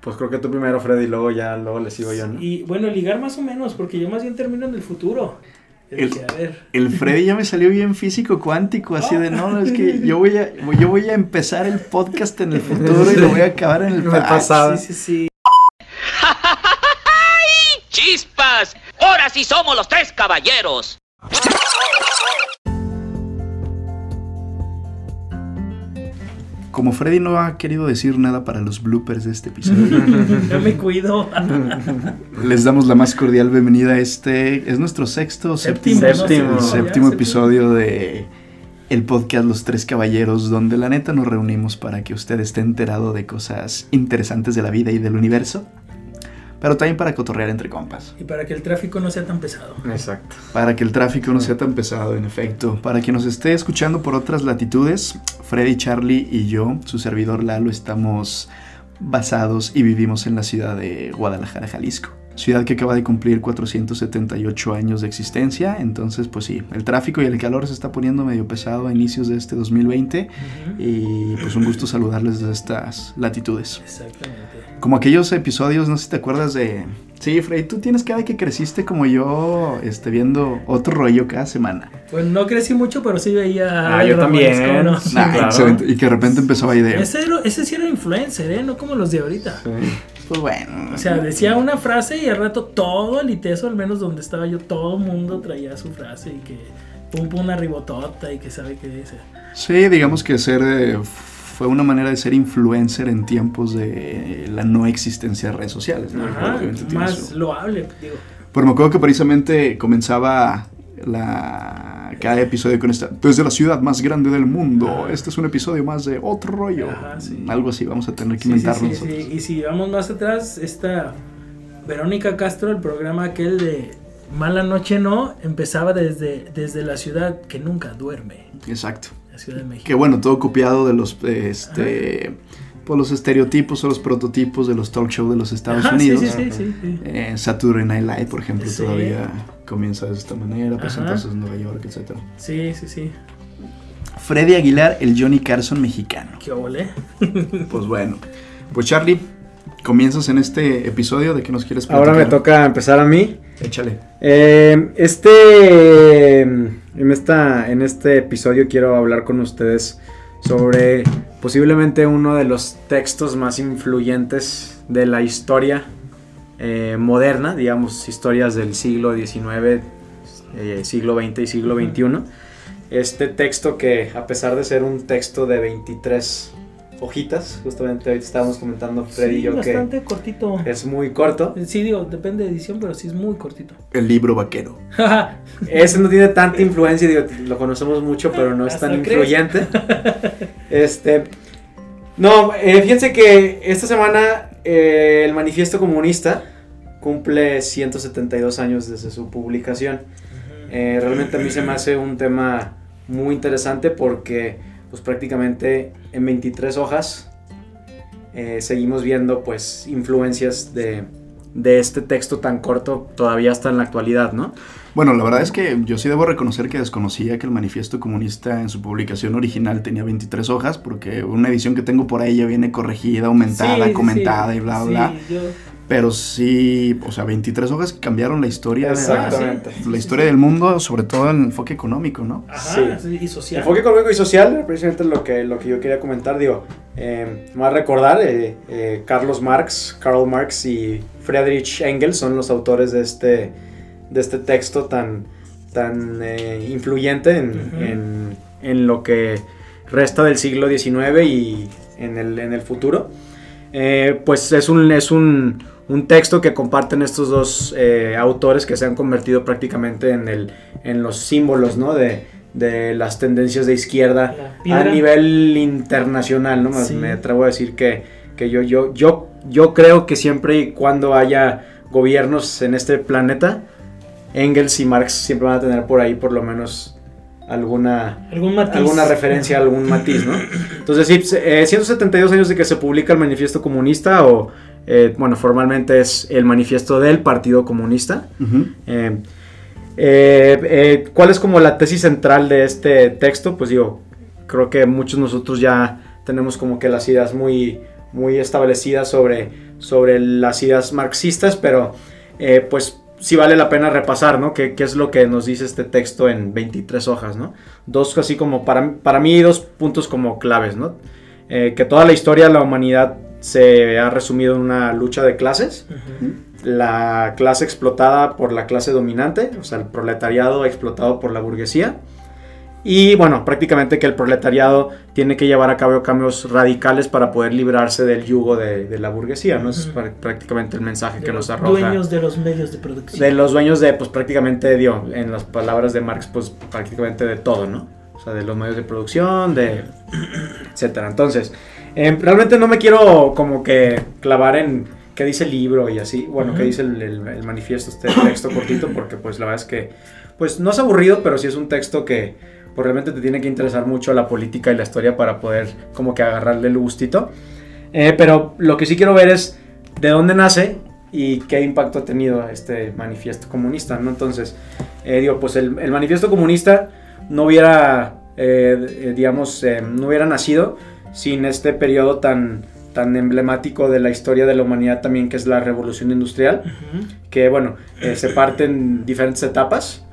Pues creo que tú primero, Freddy, y luego ya, luego le sigo yo, ¿no? Y bueno, ligar más o menos, porque yo más bien termino en el futuro. El- Dije, a ver. El Freddy ya me salió bien físico cuántico, así de no, es que yo voy a, yo voy a empezar el podcast en el futuro y lo voy a acabar en el pasado. pasado. Sí, sí, sí. ¡Chispas! ¡Ahora sí somos los tres caballeros! Como Freddy no ha querido decir nada para los bloopers de este episodio, Yo me cuido. les damos la más cordial bienvenida a este, es nuestro sexto, Séptimo, séptimo, ¿no? Séptimo. séptimo episodio de el podcast Los Tres Caballeros, donde la neta nos reunimos para que usted esté enterado de cosas interesantes de la vida y del universo, pero también para cotorrear entre compas. Y para que el tráfico no sea tan pesado. Exacto. Para que el tráfico no sea tan pesado, en efecto. Para quien nos esté escuchando por otras latitudes, Freddy, Charlie y yo, su servidor Lalo, estamos basados y vivimos en la ciudad de Guadalajara, Jalisco. Ciudad que acaba de cumplir 478 años de existencia. Entonces, pues sí, el tráfico y el calor se está poniendo medio pesado a inicios de este 2020. Ujú. Y pues un gusto saludarles desde estas latitudes. Exactamente. Como aquellos episodios, no sé si te acuerdas de... Sí, Freddy, tú tienes cara de que creciste como yo, este, viendo otro rollo cada semana. Pues no crecí mucho, pero sí veía. Ah, yo también. Ball, ¿cómo no? Sí, Nah, claro. excelente. Y que de repente empezó ahí de... Ese, era- ese sí era influencer, ¿eh? No como los de ahorita. Pues bueno. O sea, decía una frase y al rato todo el ITESO, al menos donde estaba yo, todo el mundo traía su frase y que pum pum una ribotota y que sabe qué dice. Sí, digamos que ser... eh, fue una manera de ser influencer en tiempos de la no existencia de redes sociales. ¿no? Ajá, más su- loable, digo. Pero me acuerdo que precisamente comenzaba la... cada episodio con esta... Desde la ciudad más grande del mundo. Ajá. Este es un episodio más de otro rollo. Ajá, sí. Algo así, vamos a tener que Sí, inventarlo sí. Y si vamos más atrás, esta Verónica Castro, el programa aquel de Mala Noche No, empezaba desde, desde la ciudad que nunca duerme, Exacto. la Ciudad de México. Que bueno, todo copiado de los, este, pues los estereotipos o los prototipos de los talk shows de los Estados Ajá, Unidos. sí, sí, sí, sí. Eh, Saturday Night Live, por ejemplo, Sí. todavía comienza de esta manera, pues Ajá. entonces Nueva York, etc. Sí, sí, sí. Freddy Aguilar, el Johnny Carson mexicano. ¿Qué ole? Pues bueno, pues Charlie, comienzas en este episodio de que nos quieres Ahora me platicar? toca empezar a mí. Échale. Eh, este, en, esta, en este episodio quiero hablar con ustedes sobre posiblemente uno de los textos más influyentes de la historia eh, moderna, digamos, historias del siglo XIX, eh, siglo XX y siglo XXI. Este texto que a pesar de ser un texto de 23 hojitas, justamente ahorita estábamos comentando Freddy y yo bastante cortito. que es muy corto. Sí, digo, depende de edición, pero sí es muy cortito. El libro vaquero. Ese no tiene tanta influencia, digo, lo conocemos mucho, pero no es tan influyente. Este. No, eh, fíjense que esta semana eh, el Manifiesto Comunista cumple 172 años desde su publicación. Eh, realmente a mí se me hace un tema muy interesante porque, pues prácticamente en 23 hojas eh, seguimos viendo, pues, influencias de, de este texto tan corto todavía hasta en la actualidad, ¿no? Bueno, la verdad es que yo sí debo reconocer que desconocía que el manifiesto comunista en su publicación original tenía 23 hojas, porque una edición que tengo por ahí ya viene corregida, aumentada, Sí, comentada sí. y bla, Sí, bla. yo- Pero sí, o sea, 23 hojas que cambiaron la historia, de- Exactamente. la historia del mundo, sobre todo en el enfoque económico, ¿no? Ajá, Sí. y social. Enfoque económico y social, precisamente lo que, lo que yo quería comentar, digo, eh, más recordar, eh, eh, Carlos Marx, Karl Marx y Friedrich Engels son los autores de este, de este texto tan, tan eh, influyente en, en- en lo que resta del siglo XIX y en el, en el futuro. Eh, pues es un, es un, un texto que comparten estos dos eh, autores que se han convertido prácticamente en, el, en los símbolos ¿no? de, de las tendencias de izquierda a nivel internacional. ¿no? Sí. Me atrevo a decir que, que yo, yo, yo, yo creo que siempre y cuando haya gobiernos en este planeta, Engels y Marx siempre van a tener por ahí por lo menos alguna Algún matiz. alguna referencia, algún matiz, ¿no? Entonces, sí, eh, 172 años de que se publica el Manifiesto Comunista, o, eh, bueno, formalmente es el Manifiesto del Partido Comunista. Eh, eh, eh, ¿Cuál es como la tesis central de este texto? Pues digo, creo que muchos de nosotros ya tenemos como que las ideas muy, muy establecidas sobre, sobre las ideas marxistas, pero pues sí vale la pena repasar, ¿no? ¿Qué, es lo que nos dice este texto en 23 hojas, ¿no? Dos, así como, para, para mí, dos puntos como claves, ¿no? Eh, que toda la historia de la humanidad se ha resumido en una lucha de clases. La clase explotada por la clase dominante, o sea, el proletariado explotado por la burguesía. Y bueno, prácticamente que el proletariado tiene que llevar a cabo cambios radicales para poder librarse del yugo de, la burguesía, ¿no? es prácticamente el mensaje que nos arroja. Dueños de los medios de producción. De los dueños de, pues prácticamente, dio, en las palabras de Marx, pues prácticamente de todo, ¿no? O sea, de los medios de producción, de etcétera. Entonces, em, realmente no me quiero como que clavar en qué dice el libro y así, bueno, qué dice el, el manifiesto, este texto cortito, porque pues la verdad es que, pues no es aburrido, pero sí es un texto que pues realmente te tiene que interesar mucho la política y la historia para poder como que agarrarle el gustito. Eh, pero lo que sí quiero ver es de dónde nace y qué impacto ha tenido este manifiesto comunista, ¿no? Entonces, eh, digo, pues el, manifiesto comunista no hubiera, eh, digamos, no hubiera nacido sin este periodo tan, tan emblemático de la historia de la humanidad también, que es la revolución industrial, que, bueno, se parte en diferentes etapas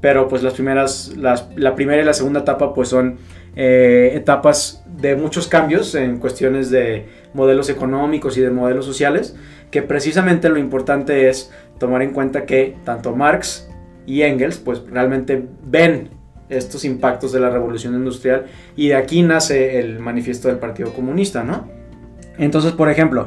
pero pues las primeras, la primera y la segunda etapa pues son eh, etapas de muchos cambios en cuestiones de modelos económicos y de modelos sociales, que precisamente lo importante es tomar en cuenta que tanto Marx y Engels pues realmente ven estos impactos de la revolución industrial y de aquí nace el manifiesto del Partido Comunista, ¿no? Entonces, por ejemplo,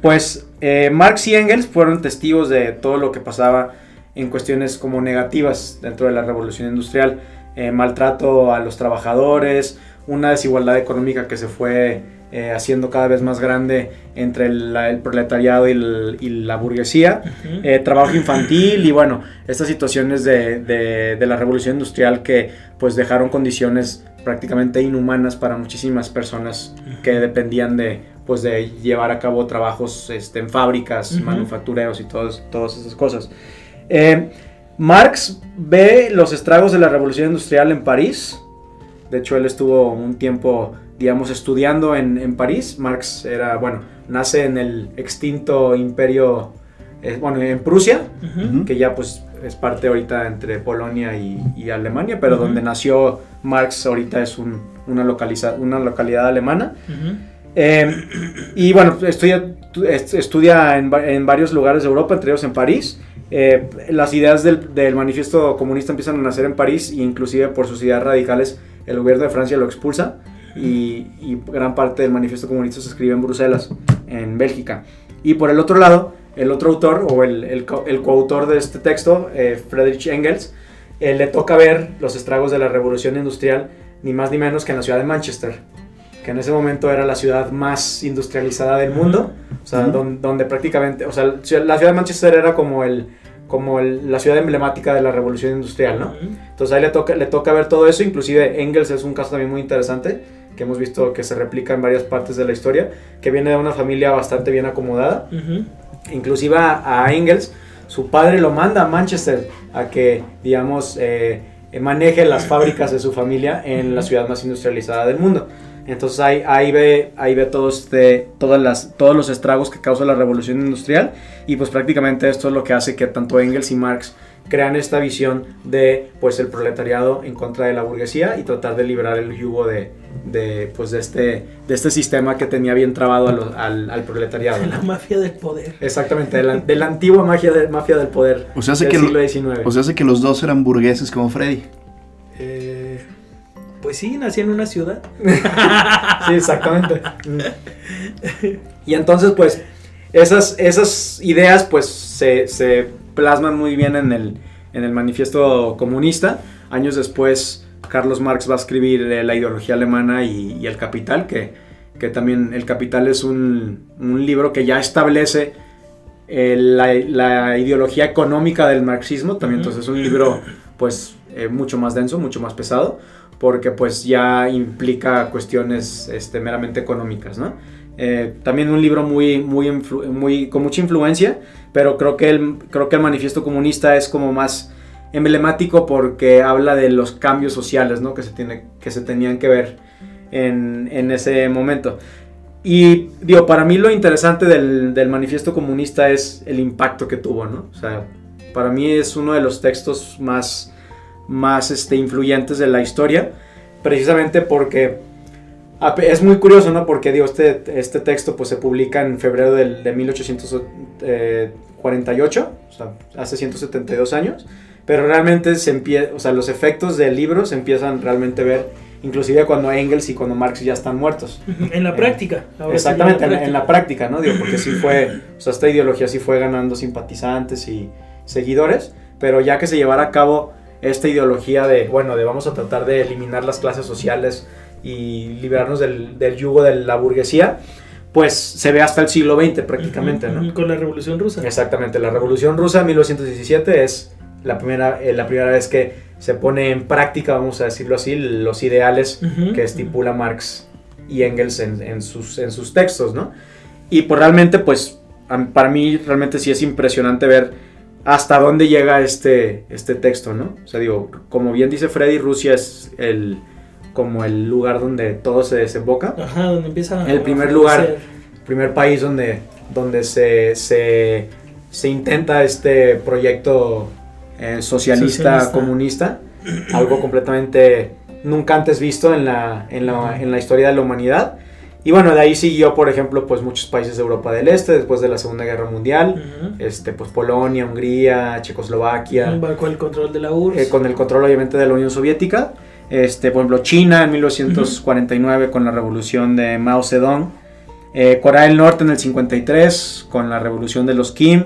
pues eh, Marx y Engels fueron testigos de todo lo que pasaba en cuestiones como negativas dentro de la revolución industrial, eh, maltrato a los trabajadores, una desigualdad económica que se fue eh, haciendo cada vez más grande entre el, proletariado y, la burguesía, eh, trabajo infantil y bueno, estas situaciones de, de, la revolución industrial que pues dejaron condiciones prácticamente inhumanas para muchísimas personas que dependían de pues de llevar a cabo trabajos este, en fábricas, manufactureros y todas, todas esas cosas. Eh, Marx ve los estragos de la revolución industrial en París. De hecho, él estuvo un tiempo, digamos, estudiando en, París. Marx era, bueno, nace en el extinto imperio, eh, bueno, en Prusia, que ya pues es parte ahorita entre Polonia y, Alemania, pero donde nació Marx ahorita es una, una localidad alemana. Eh, y bueno, estudia, estudia en, en, varios lugares de Europa, entre ellos en París. Eh, las ideas del, del, manifiesto comunista empiezan a nacer en París e inclusive por sus ideas radicales el gobierno de Francia lo expulsa y, gran parte del manifiesto comunista se escribe en Bruselas, en Bélgica. Y por el otro lado, el otro autor o el, el, coautor de este texto, eh, Friedrich Engels, eh, le toca ver los estragos de la revolución industrial ni más ni menos que en la ciudad de Manchester que en ese momento era la ciudad más industrializada del mundo, o sea, donde, prácticamente, o sea, la ciudad de Manchester era como el como la ciudad emblemática de la revolución industrial, ¿no? Entonces ahí le toca, le toca ver todo eso, inclusive Engels es un caso también muy interesante, que hemos visto que se replica en varias partes de la historia, que viene de una familia bastante bien acomodada, inclusive a, Engels, su padre lo manda a Manchester a que, digamos, eh, maneje las fábricas de su familia en la ciudad más industrializada del mundo. Entonces ahí, ahí ve, ahí ve todos, este, todas las, todos los estragos que causa la revolución industrial y pues prácticamente esto es lo que hace que tanto Engels y Marx crean esta visión de pues el proletariado en contra de la burguesía y tratar de liberar el yugo de, de pues de este, de este sistema que tenía bien trabado al, al, proletariado. La mafia del poder. Exactamente, de la, antigua mafia, de, mafia del poder o sea, del que siglo XIX. O sea, hace que los dos eran burgueses como Freddy. Eh, pues sí, nací en una ciudad. sí, exactamente. y entonces, pues, esas, esas ideas, pues, se, plasman muy bien en el, en el manifiesto comunista. Años después, Carlos Marx va a escribir eh, La ideología alemana y, El Capital, que, que, también El Capital es un, un libro que ya establece eh, la, la, ideología económica del marxismo. También, entonces, es un libro, pues, eh, mucho más denso, mucho más pesado porque pues ya implica cuestiones este, meramente económicas, ¿no? Eh, también un libro muy, muy, muy, con mucha influencia, pero creo que, el, creo que el manifiesto comunista es como más emblemático porque habla de los cambios sociales ¿no? que, se tiene, que se tenían que ver en, en ese momento. Y digo, para mí lo interesante del, del manifiesto comunista es el impacto que tuvo, ¿no? O sea, para mí es uno de los textos más, más este, influyentes de la historia, precisamente porque es muy curioso, ¿no? Porque digo, este, este texto pues se publica en febrero del, de 1848, o sea, hace 172 años, pero realmente se empieza, o sea, los efectos del libro se empiezan realmente a ver inclusive cuando Engels y cuando Marx ya están muertos. En la práctica. ahora Exactamente, en, en, la práctica, ¿no? Digo, porque sí fue, o sea, esta ideología sí fue ganando simpatizantes y seguidores, pero ya que se llevara a cabo esta ideología de, bueno, de vamos a tratar de eliminar las clases sociales y liberarnos del, del yugo de la burguesía, pues se ve hasta el siglo XX prácticamente, ¿no? Con la Revolución Rusa. Exactamente, la Revolución Rusa 1917 es la primera, eh, la primera vez que se pone en práctica, vamos a decirlo así, los ideales que estipula Marx y Engels en, sus, en sus textos, ¿no? Y pues realmente, pues, para mí realmente sí es impresionante ver hasta dónde llega este, este texto, ¿no? O sea, digo, como bien dice Freddy, Rusia es el como el lugar donde todo se desemboca. Ajá, donde empieza El primer lugar, primer país donde, donde se, se, se intenta este proyecto eh, socialista, comunista, algo completamente nunca antes visto en la, en la, en la historia de la humanidad. Y bueno, de ahí siguió, por ejemplo, pues muchos países de Europa del Este después de la Segunda Guerra Mundial, este, pues Polonia, Hungría, Checoslovaquia. Con el control de la URSS. Eh, con el control obviamente de la Unión Soviética. Este, por ejemplo, China en 1949 con la revolución de Mao Zedong. Eh, Corea del Norte en el 53 con la revolución de los Kim.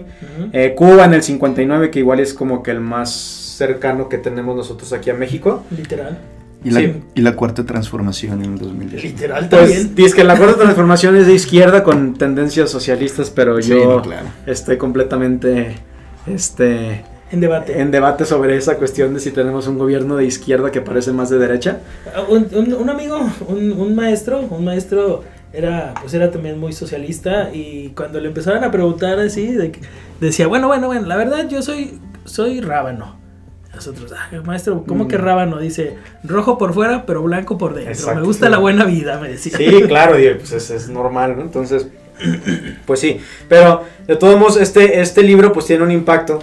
Eh, Cuba en el 59 que igual es como que el más cercano que tenemos nosotros aquí a México. Literal. Y la, y la cuarta transformación en el 2010. Literal Pues también. dice que la cuarta transformación es de izquierda con tendencias socialistas, pero Sí, yo no, claro. estoy completamente este, En debate. en debate sobre esa cuestión de si tenemos un gobierno de izquierda que parece más de derecha. Un, un- un amigo, un, un maestro, un maestro era, pues era también muy socialista y cuando le empezaban a preguntar así, de decía, bueno, bueno, bueno, la verdad yo soy, soy rábano. Nosotros, "Ah, maestro, ¿cómo que Mm. rábano? Dice, rojo por fuera, pero blanco por dentro. Exacto, me gusta la buena vida, me decía. Sí, claro, pues es, es normal, ¿no? Entonces, pues sí. Pero de todos modos, este, este libro pues tiene un impacto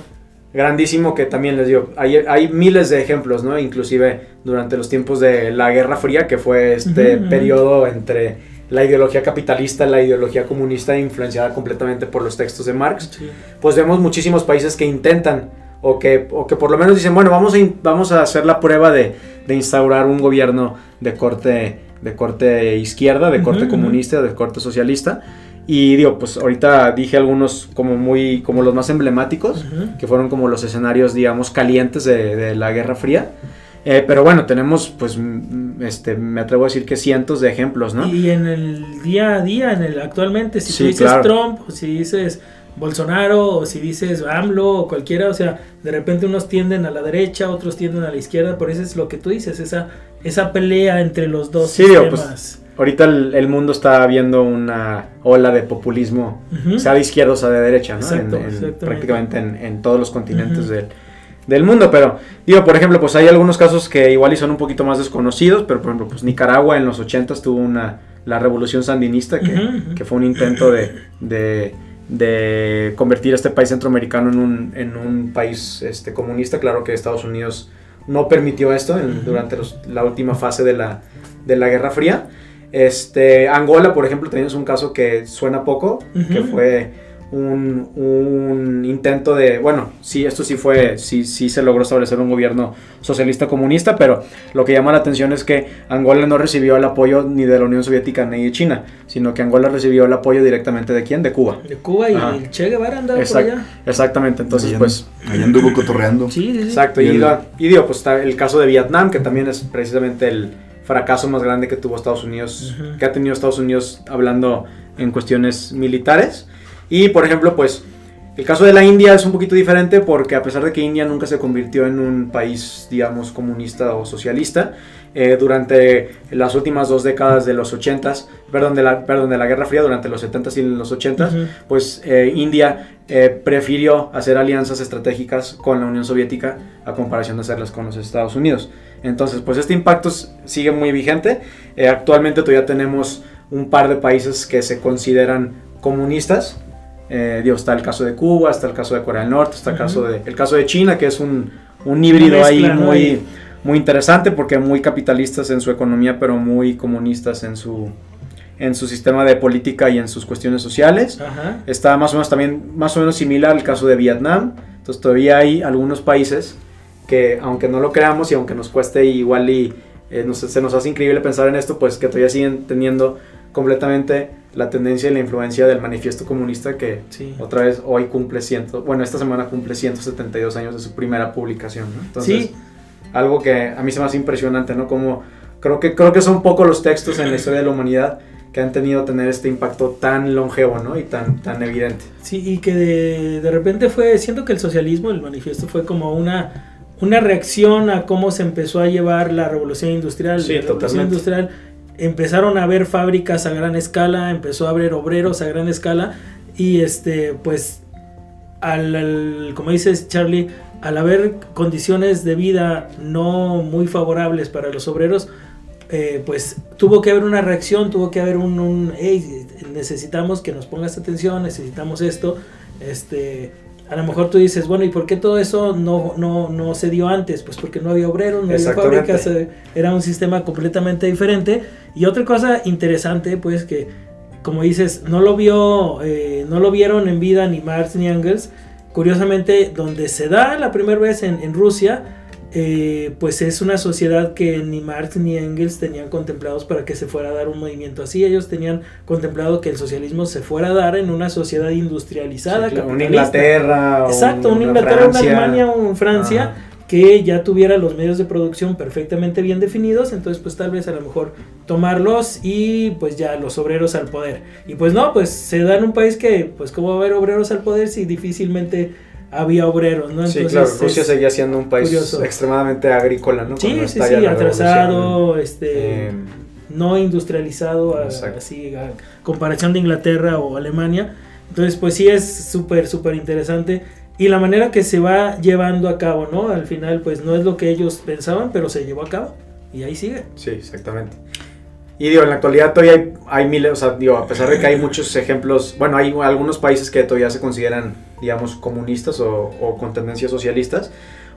grandísimo que también les digo, hay, hay miles de ejemplos, ¿no? Inclusive durante los tiempos de la Guerra Fría, que fue este periodo entre la ideología capitalista, la ideología comunista, influenciada completamente por los textos de Marx, Sí. pues vemos muchísimos países que intentan o que, o que por lo menos dicen, bueno, vamos a, vamos a hacer la prueba de, de instaurar un gobierno de corte, de corte izquierda, de corte Ujú, ujú. comunista, de corte socialista. Y digo, pues ahorita dije algunos como muy, como los más emblemáticos, Ujú. que fueron como los escenarios, digamos, calientes de, de la Guerra Fría. Eh, pero bueno, tenemos, pues, este, me atrevo a decir que cientos de ejemplos, ¿no? Y en el día a día, en el actualmente, si Sí, tú dices claro. Trump, si dices Bolsonaro, o si dices AMLO, o cualquiera, o sea, de repente unos tienden a la derecha, otros tienden a la izquierda, por eso es lo que tú dices, esa, esa pelea entre los dos Sí, digo, sistemas. pues, Ahorita el, el mundo está viendo una ola de populismo, sea de izquierda o sea de derecha, ¿no? Exacto, En- en- exactamente. prácticamente en, en todos los continentes del, del mundo. Pero, digo, por ejemplo, pues hay algunos casos que igual y son un poquito más desconocidos, pero por ejemplo, pues Nicaragua en los 80 tuvo una, la revolución sandinista, que, que fue un intento de, de, de convertir a este país centroamericano en un, en un país este, comunista. Claro que Estados Unidos no permitió esto en- durante los- la última fase de la, de la Guerra Fría. Este, Angola, por ejemplo, tenemos un caso que suena poco, que fue un, un intento de, bueno, sí, esto sí fue, sí, sí se logró establecer un gobierno socialista comunista, pero lo que llama la atención es que Angola no recibió el apoyo ni de la Unión Soviética ni de China, sino que Angola recibió el apoyo directamente de quién, de Cuba. De Cuba y Ajá. el Che Guevara andaba por allá. exactamente, entonces Allá- pues... Allá anduvo cotorreando. Sí, sí, sí. Exacto, Y y, el- y digo, pues está el caso de Vietnam, que también es precisamente el fracaso más grande que tuvo Estados Unidos, que ha tenido Estados Unidos hablando en cuestiones militares. Y por ejemplo, pues el caso de la India es un poquito diferente porque a pesar de que India nunca se convirtió en un país, digamos, comunista o socialista, eh, durante las últimas dos décadas de los 80s, perdón, de la, perdón, de la Guerra Fría, durante los 70s y los 80s, Ujú. pues eh, India eh, prefirió hacer alianzas estratégicas con la Unión Soviética a comparación de hacerlas con los Estados Unidos. Entonces, pues este impacto sigue muy vigente. Eh, actualmente todavía tenemos un par de países que se consideran comunistas. Eh, digo, está el caso de Cuba, está el caso de Corea del Norte, está el, caso de, el caso de China, que es un, un híbrido ahí mezcla, ¿no? muy, Ahí. muy interesante porque muy capitalistas en su economía, pero muy comunistas en su, en su sistema de política y en sus cuestiones sociales. Ajá. Está más o menos también más o menos similar al caso de Vietnam. Entonces todavía hay algunos países que aunque no lo creamos y aunque nos cueste igual y eh, nos- se nos hace increíble pensar en esto, pues que todavía siguen teniendo completamente la tendencia y la influencia del manifiesto comunista que Sí. otra vez hoy cumple ciento, bueno, esta semana cumple 172 años de su primera publicación, ¿no? Entonces, Sí. algo que a mí se me hace impresionante, ¿no? Como creo que creo que son pocos los textos en la historia de la humanidad que han tenido tener este impacto tan longevo, ¿no? Y tan tan evidente. Sí, y que de, de repente fue, siento que el socialismo, el manifiesto fue como una, una reacción a cómo se empezó a llevar la revolución industrial. Sí, la revolución totalmente. industrial empezaron a haber fábricas a gran escala, empezó a haber obreros a gran escala y este, pues, al, como dices Charlie, al haber condiciones de vida no muy favorables para los obreros, eh, pues tuvo que haber una reacción, tuvo que haber un, un "Hey, necesitamos que nos pongas atención, necesitamos esto, este, a lo mejor tú dices, bueno, ¿y por qué todo eso no, no, no se dio antes? Pues porque no había obreros, no había fábricas, eh, era un sistema completamente diferente. Y otra cosa interesante, pues que, como dices, no lo vio, eh, no lo vieron en vida ni Marx ni Engels. Curiosamente, donde se da la primera vez en, en Rusia, eh, pues es una sociedad que ni Marx ni Engels tenían contemplados para que se fuera a dar un movimiento así. Ellos tenían contemplado que el socialismo se fuera a dar en una sociedad industrializada. Sí, claro, una. Inglaterra, Exacto, una una Inglaterra, una Francia. Alemania, un Francia, Ajá. que ya tuviera los medios de producción perfectamente bien definidos, entonces pues tal vez a lo mejor tomarlos y pues ya los obreros al poder. Y pues no, pues se da en un país que pues cómo va a haber obreros al poder si difícilmente había obreros, ¿no? Sí, Entonces, claro, Rusia es- seguía siendo un país curioso. extremadamente agrícola, ¿no? Sí, sí, sí, atrasado, este, Eh, no industrializado, a- así a comparación de Inglaterra o Alemania. Entonces, pues sí es súper, súper interesante. Y la manera que se va llevando a cabo, ¿no? Al final, pues no es lo que ellos pensaban, pero se llevó a cabo. Y ahí sigue. Sí, exactamente. Y digo, en la actualidad todavía hay, hay miles, o sea, digo, a pesar de que hay muchos ejemplos, bueno, hay algunos países que todavía se consideran, digamos, comunistas o, o con tendencias socialistas,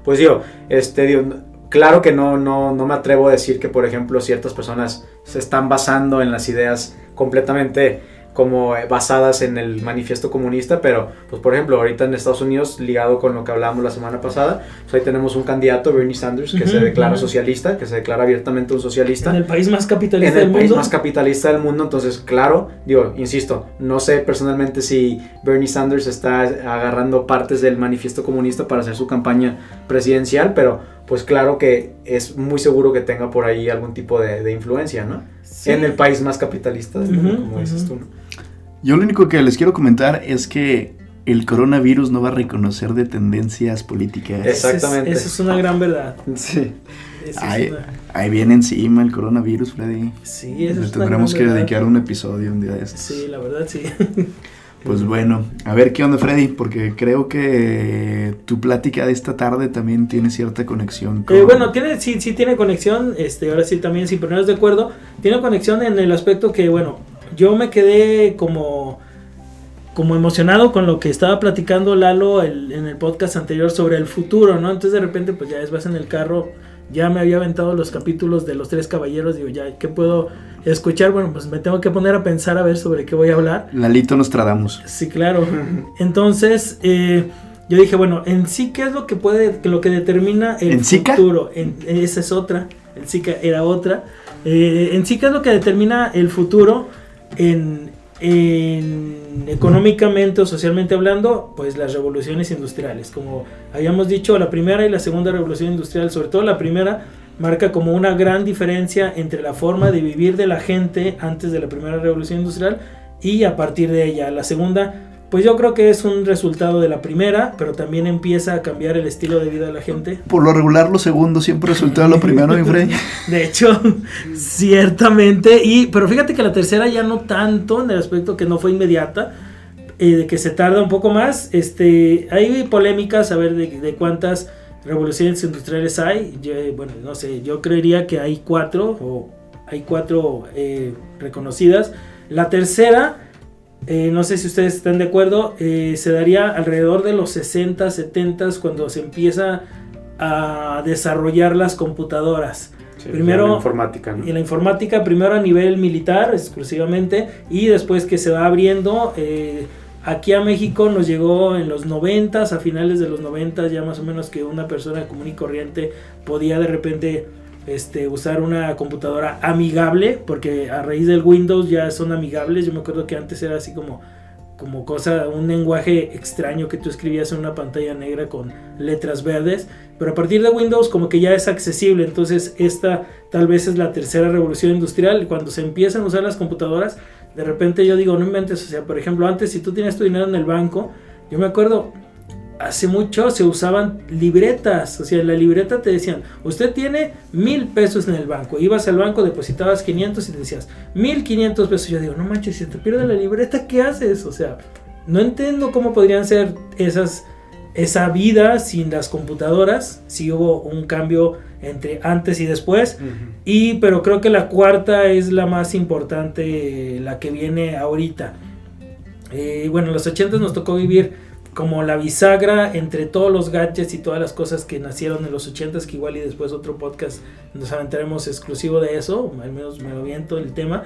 pues digo, este, digo, claro que no, no, no me atrevo a decir que, por ejemplo, ciertas personas se están basando en las ideas completamente como basadas en el manifiesto comunista, pero pues por ejemplo ahorita en Estados Unidos ligado con lo que hablábamos la semana pasada, pues ahí tenemos un candidato, Bernie Sanders, que se declara socialista, que se declara abiertamente un socialista En el país más en capitalista el del país mundo. más capitalista del mundo, entonces claro, digo, insisto, no sé personalmente si Bernie Sanders está agarrando partes del manifiesto comunista para hacer su campaña presidencial, pero pues claro que es muy seguro que tenga por ahí algún tipo de, de influencia, ¿no? Sí. En el país más capitalista del mundo, como dices tú, ¿no? Yo lo único que les quiero comentar es que el coronavirus no va a reconocer de tendencias políticas. Es- Esa es- Exactamente. Esa es una gran verdad. Sí. Ay, una- ahí viene encima el coronavirus, Freddy. sí, esa Le es una tendremos que verdad. dedicar un episodio un día de estos. Sí, la verdad, sí. Pues bueno, a ver qué onda, Freddy, porque creo que tu plática de esta tarde también tiene cierta conexión con. Eh, bueno, tiene, sí, sí tiene conexión, este, ahora sí también, sin ponernos de acuerdo, tiene conexión en el aspecto que, bueno, yo me quedé como, como emocionado con lo que estaba platicando Lalo el- en el podcast anterior sobre el futuro, ¿no? Entonces de repente, pues ya es, vas en el carro, ya me había aventado los capítulos de los tres caballeros, digo, ya, ¿qué puedo escuchar? Bueno, pues me tengo que poner a pensar a ver sobre qué voy a hablar. Lalito Nostradamus. Sí, claro. Entonces, eh, yo dije, bueno, en sí, ¿qué es lo que puede, lo que determina el futuro? En, esa es otra, el Zika era otra. Eh, en sí, ¿qué es lo que determina el futuro en, en económicamente o socialmente hablando? Pues las revoluciones industriales. Como habíamos dicho, la primera y la segunda revolución industrial, sobre todo la primera, marca como una gran diferencia entre la forma de vivir de la gente antes de la primera revolución industrial y a partir de ella. La segunda, pues yo creo que es un resultado de la primera, pero también empieza a cambiar el estilo de vida de la gente. Por lo regular, lo segundo siempre resulta de lo primero, mi Freddy. De hecho, ciertamente. Y, pero fíjate que la tercera ya no tanto, en el aspecto que no fue inmediata, eh, de que se tarda un poco más. Este, hay polémicas a ver de, de cuántas revoluciones industriales hay. Yo, eh, bueno, no sé, yo creería que hay cuatro o hay cuatro eh, reconocidas. La tercera, eh, no sé si ustedes están de acuerdo, eh, se daría alrededor de los 60, 70 cuando se empieza a desarrollar las computadoras. Sí, Primero- la informática, ¿no? Y la informática primero a nivel militar exclusivamente y después que se va abriendo. eh, aquí a México nos llegó en los 90, a finales de los 90 ya más o menos que una persona común y corriente podía de repente este, usar una computadora amigable, porque a raíz del Windows ya son amigables. Yo me acuerdo que antes era así como, como cosa, un lenguaje extraño que tú escribías en una pantalla negra con letras verdes. Pero a partir de Windows como que ya es accesible. Entonces esta tal vez es la tercera revolución industrial. Cuando se empiezan a usar las computadoras, de repente yo digo, no inventes. O sea, por ejemplo, antes si tú tienes tu dinero en el banco, yo me acuerdo, hace mucho se usaban libretas. O sea, en la libreta te decían, usted tiene mil pesos en el banco. Ibas al banco, depositabas 500 y te decías, 1500 pesos. Yo digo, no manches, si te pierde la libreta, ¿qué haces? O sea, no entiendo cómo podrían ser esas esa vida sin las computadoras, si hubo un cambio entre antes y después. Y pero creo que la cuarta es la más importante, la que viene ahorita. Eh, bueno, en los 80 nos tocó vivir como la bisagra entre todos los gadgets y todas las cosas que nacieron en los 80 que igual y después otro podcast nos aventaremos exclusivo de eso, al menos me aviento el tema.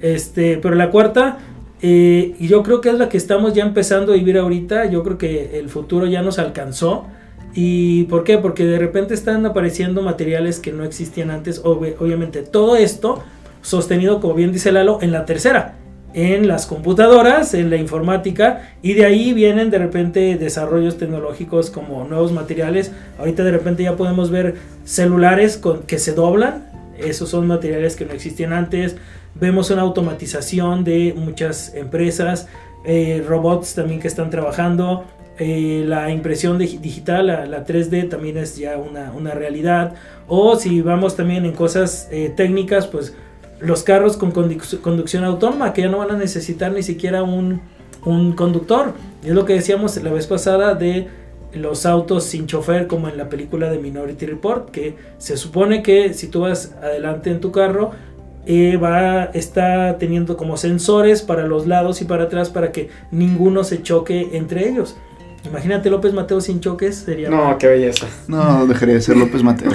Este, pero la cuarta, eh, y yo creo que es la que estamos ya empezando a vivir ahorita, yo creo que el futuro ya nos alcanzó. ¿Y por qué? Porque de repente están apareciendo materiales que no existían antes. Ob- obviamente todo esto sostenido, como bien dice Lalo, en la tercera, en las computadoras, en la informática, y de ahí vienen de repente desarrollos tecnológicos como nuevos materiales. Ahorita de repente ya podemos ver celulares que se doblan, esos son materiales que no existían antes. Vemos una automatización de muchas empresas, eh, robots también que están trabajando. eh, la impresión digi- digital, la, la 3D también es ya una, una realidad. O si vamos también en cosas eh, técnicas, pues los carros con conduc- conducción autónoma, que ya no van a necesitar ni siquiera un, un conductor. Es lo que decíamos la vez pasada de los autos sin chofer, como en la película de Minority Report, que se supone que si tú vas adelante en tu carro, eh, va, está teniendo como sensores para los lados y para atrás para que ninguno se choque entre ellos. Imagínate López Mateo sin choques, sería No, qué belleza. No, dejaría de ser López Mateo.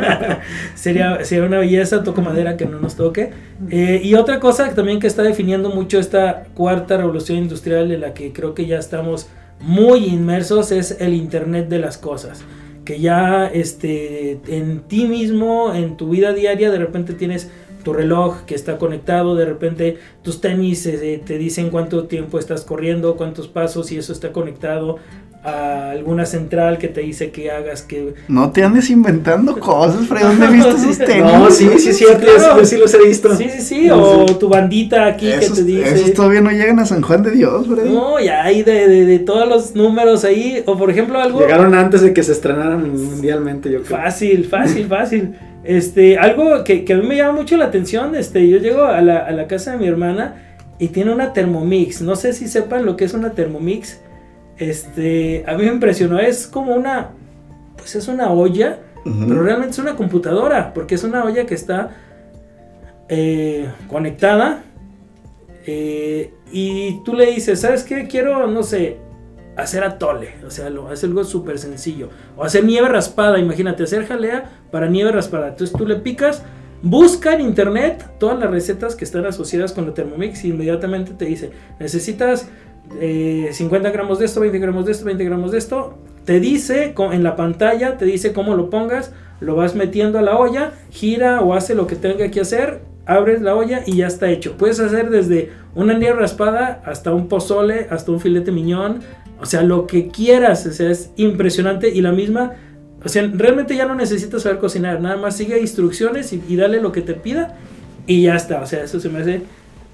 sería, sería una belleza, toco madera que no nos toque. Eh, y otra cosa también que está definiendo mucho esta cuarta revolución industrial de la que creo que ya estamos muy inmersos es el Internet de las cosas. Que ya este, en ti mismo, en tu vida diaria, de repente tienes tu reloj que está conectado, de repente tus tenis eh, te dicen cuánto tiempo estás corriendo, cuántos pasos y eso está conectado a alguna central que te dice que hagas que No te andes inventando cosas, Fred. ¿Dónde viste esos tenis? No, sí, sí, es cierto. Claro. Yo sí los he visto. Sí, sí, sí, o tu bandita aquí Esos, que te dice. esos todavía no llegan a San Juan de Dios, Fred. No, ya hay de, de, de todos los números ahí. O por ejemplo, algo Llegaron antes de que se estrenaran mundialmente, yo creo. fácil, fácil, fácil. Este, algo que, que a mí me llama mucho la atención. Este, yo llego a la, a la casa de mi hermana y tiene una Thermomix. No sé si sepan lo que es una Thermomix. Este, a mí me impresionó. Es como una, pues es una olla. Pero realmente es una computadora, porque es una olla que está eh, conectada. eh, y tú le dices, ¿sabes qué? Quiero, no sé, hacer atole. O sea, lo algo súper sencillo. O hacer nieve raspada, imagínate, hacer jalea para nieve raspada. Entonces tú le picas, busca en internet todas las recetas que están asociadas con la Thermomix y inmediatamente te dice, necesitas eh, 50 gramos de esto, 20 gramos de esto, 20 gramos de esto. Te dice en la pantalla, te dice cómo lo pongas, lo vas metiendo a la olla, gira o hace lo que tenga que hacer, abres la olla y ya está hecho. Puedes hacer desde una nieve raspada hasta un pozole, hasta un filete miñón, o sea, lo que quieras, o sea, es impresionante y la misma, o sea, realmente ya no necesitas saber cocinar, nada más sigue instrucciones y, y dale lo que te pida y ya está, o sea, eso se me hace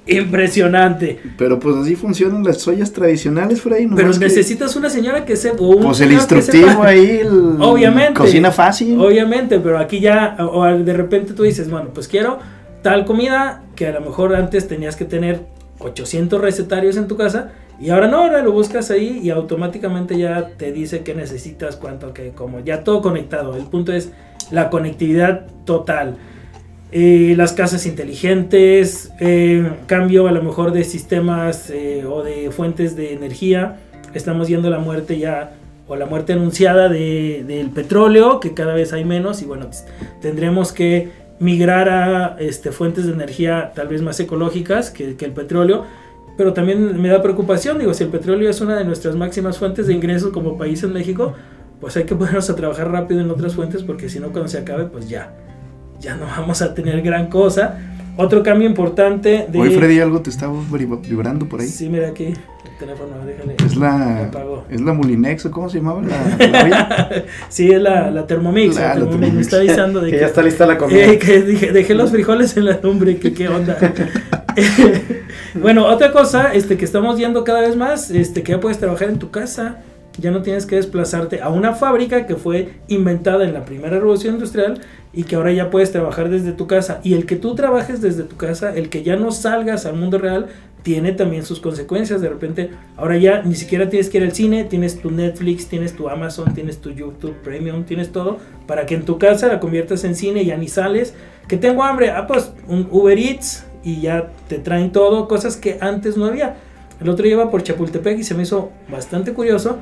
impresionante. Pero pues así funcionan las ollas tradicionales, Freddy. Pero que- necesitas una señora que sepa. un Pues el instructivo sepa. ahí, el Obviamente. cocina fácil. Obviamente, pero aquí ya, o o de repente tú dices, bueno, pues quiero tal comida que a lo mejor antes tenías que tener 800 recetarios en tu casa y ahora no, ahora lo buscas ahí y automáticamente ya te dice que necesitas, cuánto, que como, ya todo conectado. El punto es la conectividad total. eh, las casas inteligentes, eh, cambio a lo mejor de sistemas eh, o de fuentes de energía. Estamos viendo la muerte ya o la muerte anunciada de- del petróleo, que cada vez hay menos y bueno, pues, tendremos que migrar a este, fuentes de energía tal vez más ecológicas que el petróleo. Pero también me da preocupación, digo, si el petróleo es una de nuestras máximas fuentes de ingresos como país en México, pues hay que ponernos a trabajar rápido en otras fuentes porque si no cuando se acabe pues ya, ya no vamos a tener gran cosa. Otro cambio importante de... Oye, Freddy, algo te estaba vibra- vibrando por ahí. Sí, mira aquí, el teléfono, déjale. Es la. apagó. Es la Mulinex, ¿o cómo se llamaba? La, la? Sí, es la, la Thermomix, La- la la Thermomix, me está avisando de que que, ya está lista la comida. eh, que dejé los frijoles en la lumbre, que qué onda. bueno, otra cosa este, que estamos viendo cada vez más, este, que ya puedes trabajar en tu casa, ya no tienes que desplazarte a una fábrica que fue inventada en la primera revolución industrial y que ahora ya puedes trabajar desde tu casa. Y el que tú trabajes desde tu casa, el que ya no salgas al mundo real, tiene también sus consecuencias. De repente, ahora ya ni siquiera tienes que ir al cine, tienes tu Netflix, tienes tu Amazon, tienes tu YouTube Premium, tienes todo para que en tu casa la conviertas en cine y ya ni sales. Que tengo hambre, ah, pues un Uber Eats y ya te traen todo, cosas que antes no había. El otro día iba por Chapultepec y se me hizo bastante curioso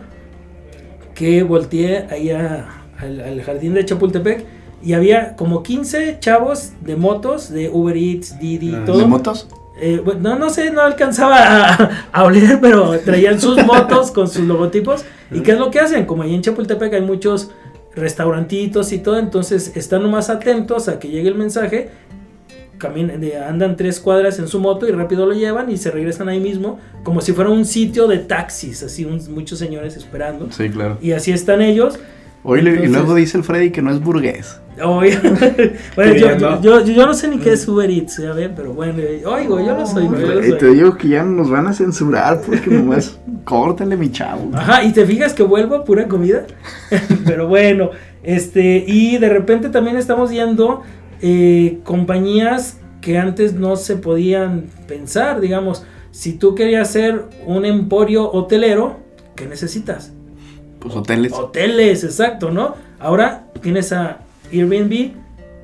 que volteé ahí a- al, al jardín de Chapultepec y había como 15 chavos de motos, de Uber Eats, Didi, Ah. todo. ¿De motos? Eh, bueno, no, no sé, no alcanzaba a, a oler, pero traían sus motos con sus logotipos. ¿Y qué es lo que hacen? Como ahí en Chapultepec hay muchos restaurantitos y todo, entonces están nomás atentos a que llegue el mensaje. Caminan, de- andan tres cuadras en su moto y rápido lo llevan y se regresan ahí mismo, como si fuera un sitio de taxis, así un- muchos señores esperando. Sí, claro. Y así están ellos. Oye, y Entonces- luego dice el Freddy que no es burgués. Oye, bueno, yo, ¿no? yo, yo, yo no sé ni qué es Uber Eats, ya ven, pero bueno, oigo, yo lo soy, yo Freddy, soy. te digo que ya nos van a censurar porque nomás córtale, mi chavo. Ajá, y te fijas que vuelvo a pura comida. Pero bueno, este, y de repente también estamos viendo eh, compañías que antes no se podían pensar, digamos, si tú querías ser un emporio hotelero, ¿qué necesitas? Pues hoteles. Hoteles, exacto, ¿no? Ahora tienes a Airbnb,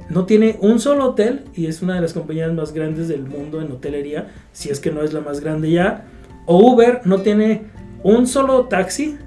no tiene un solo hotel y es una de las compañías más grandes del mundo en hotelería, si es que no es la más grande ya. O Uber no tiene un solo taxi,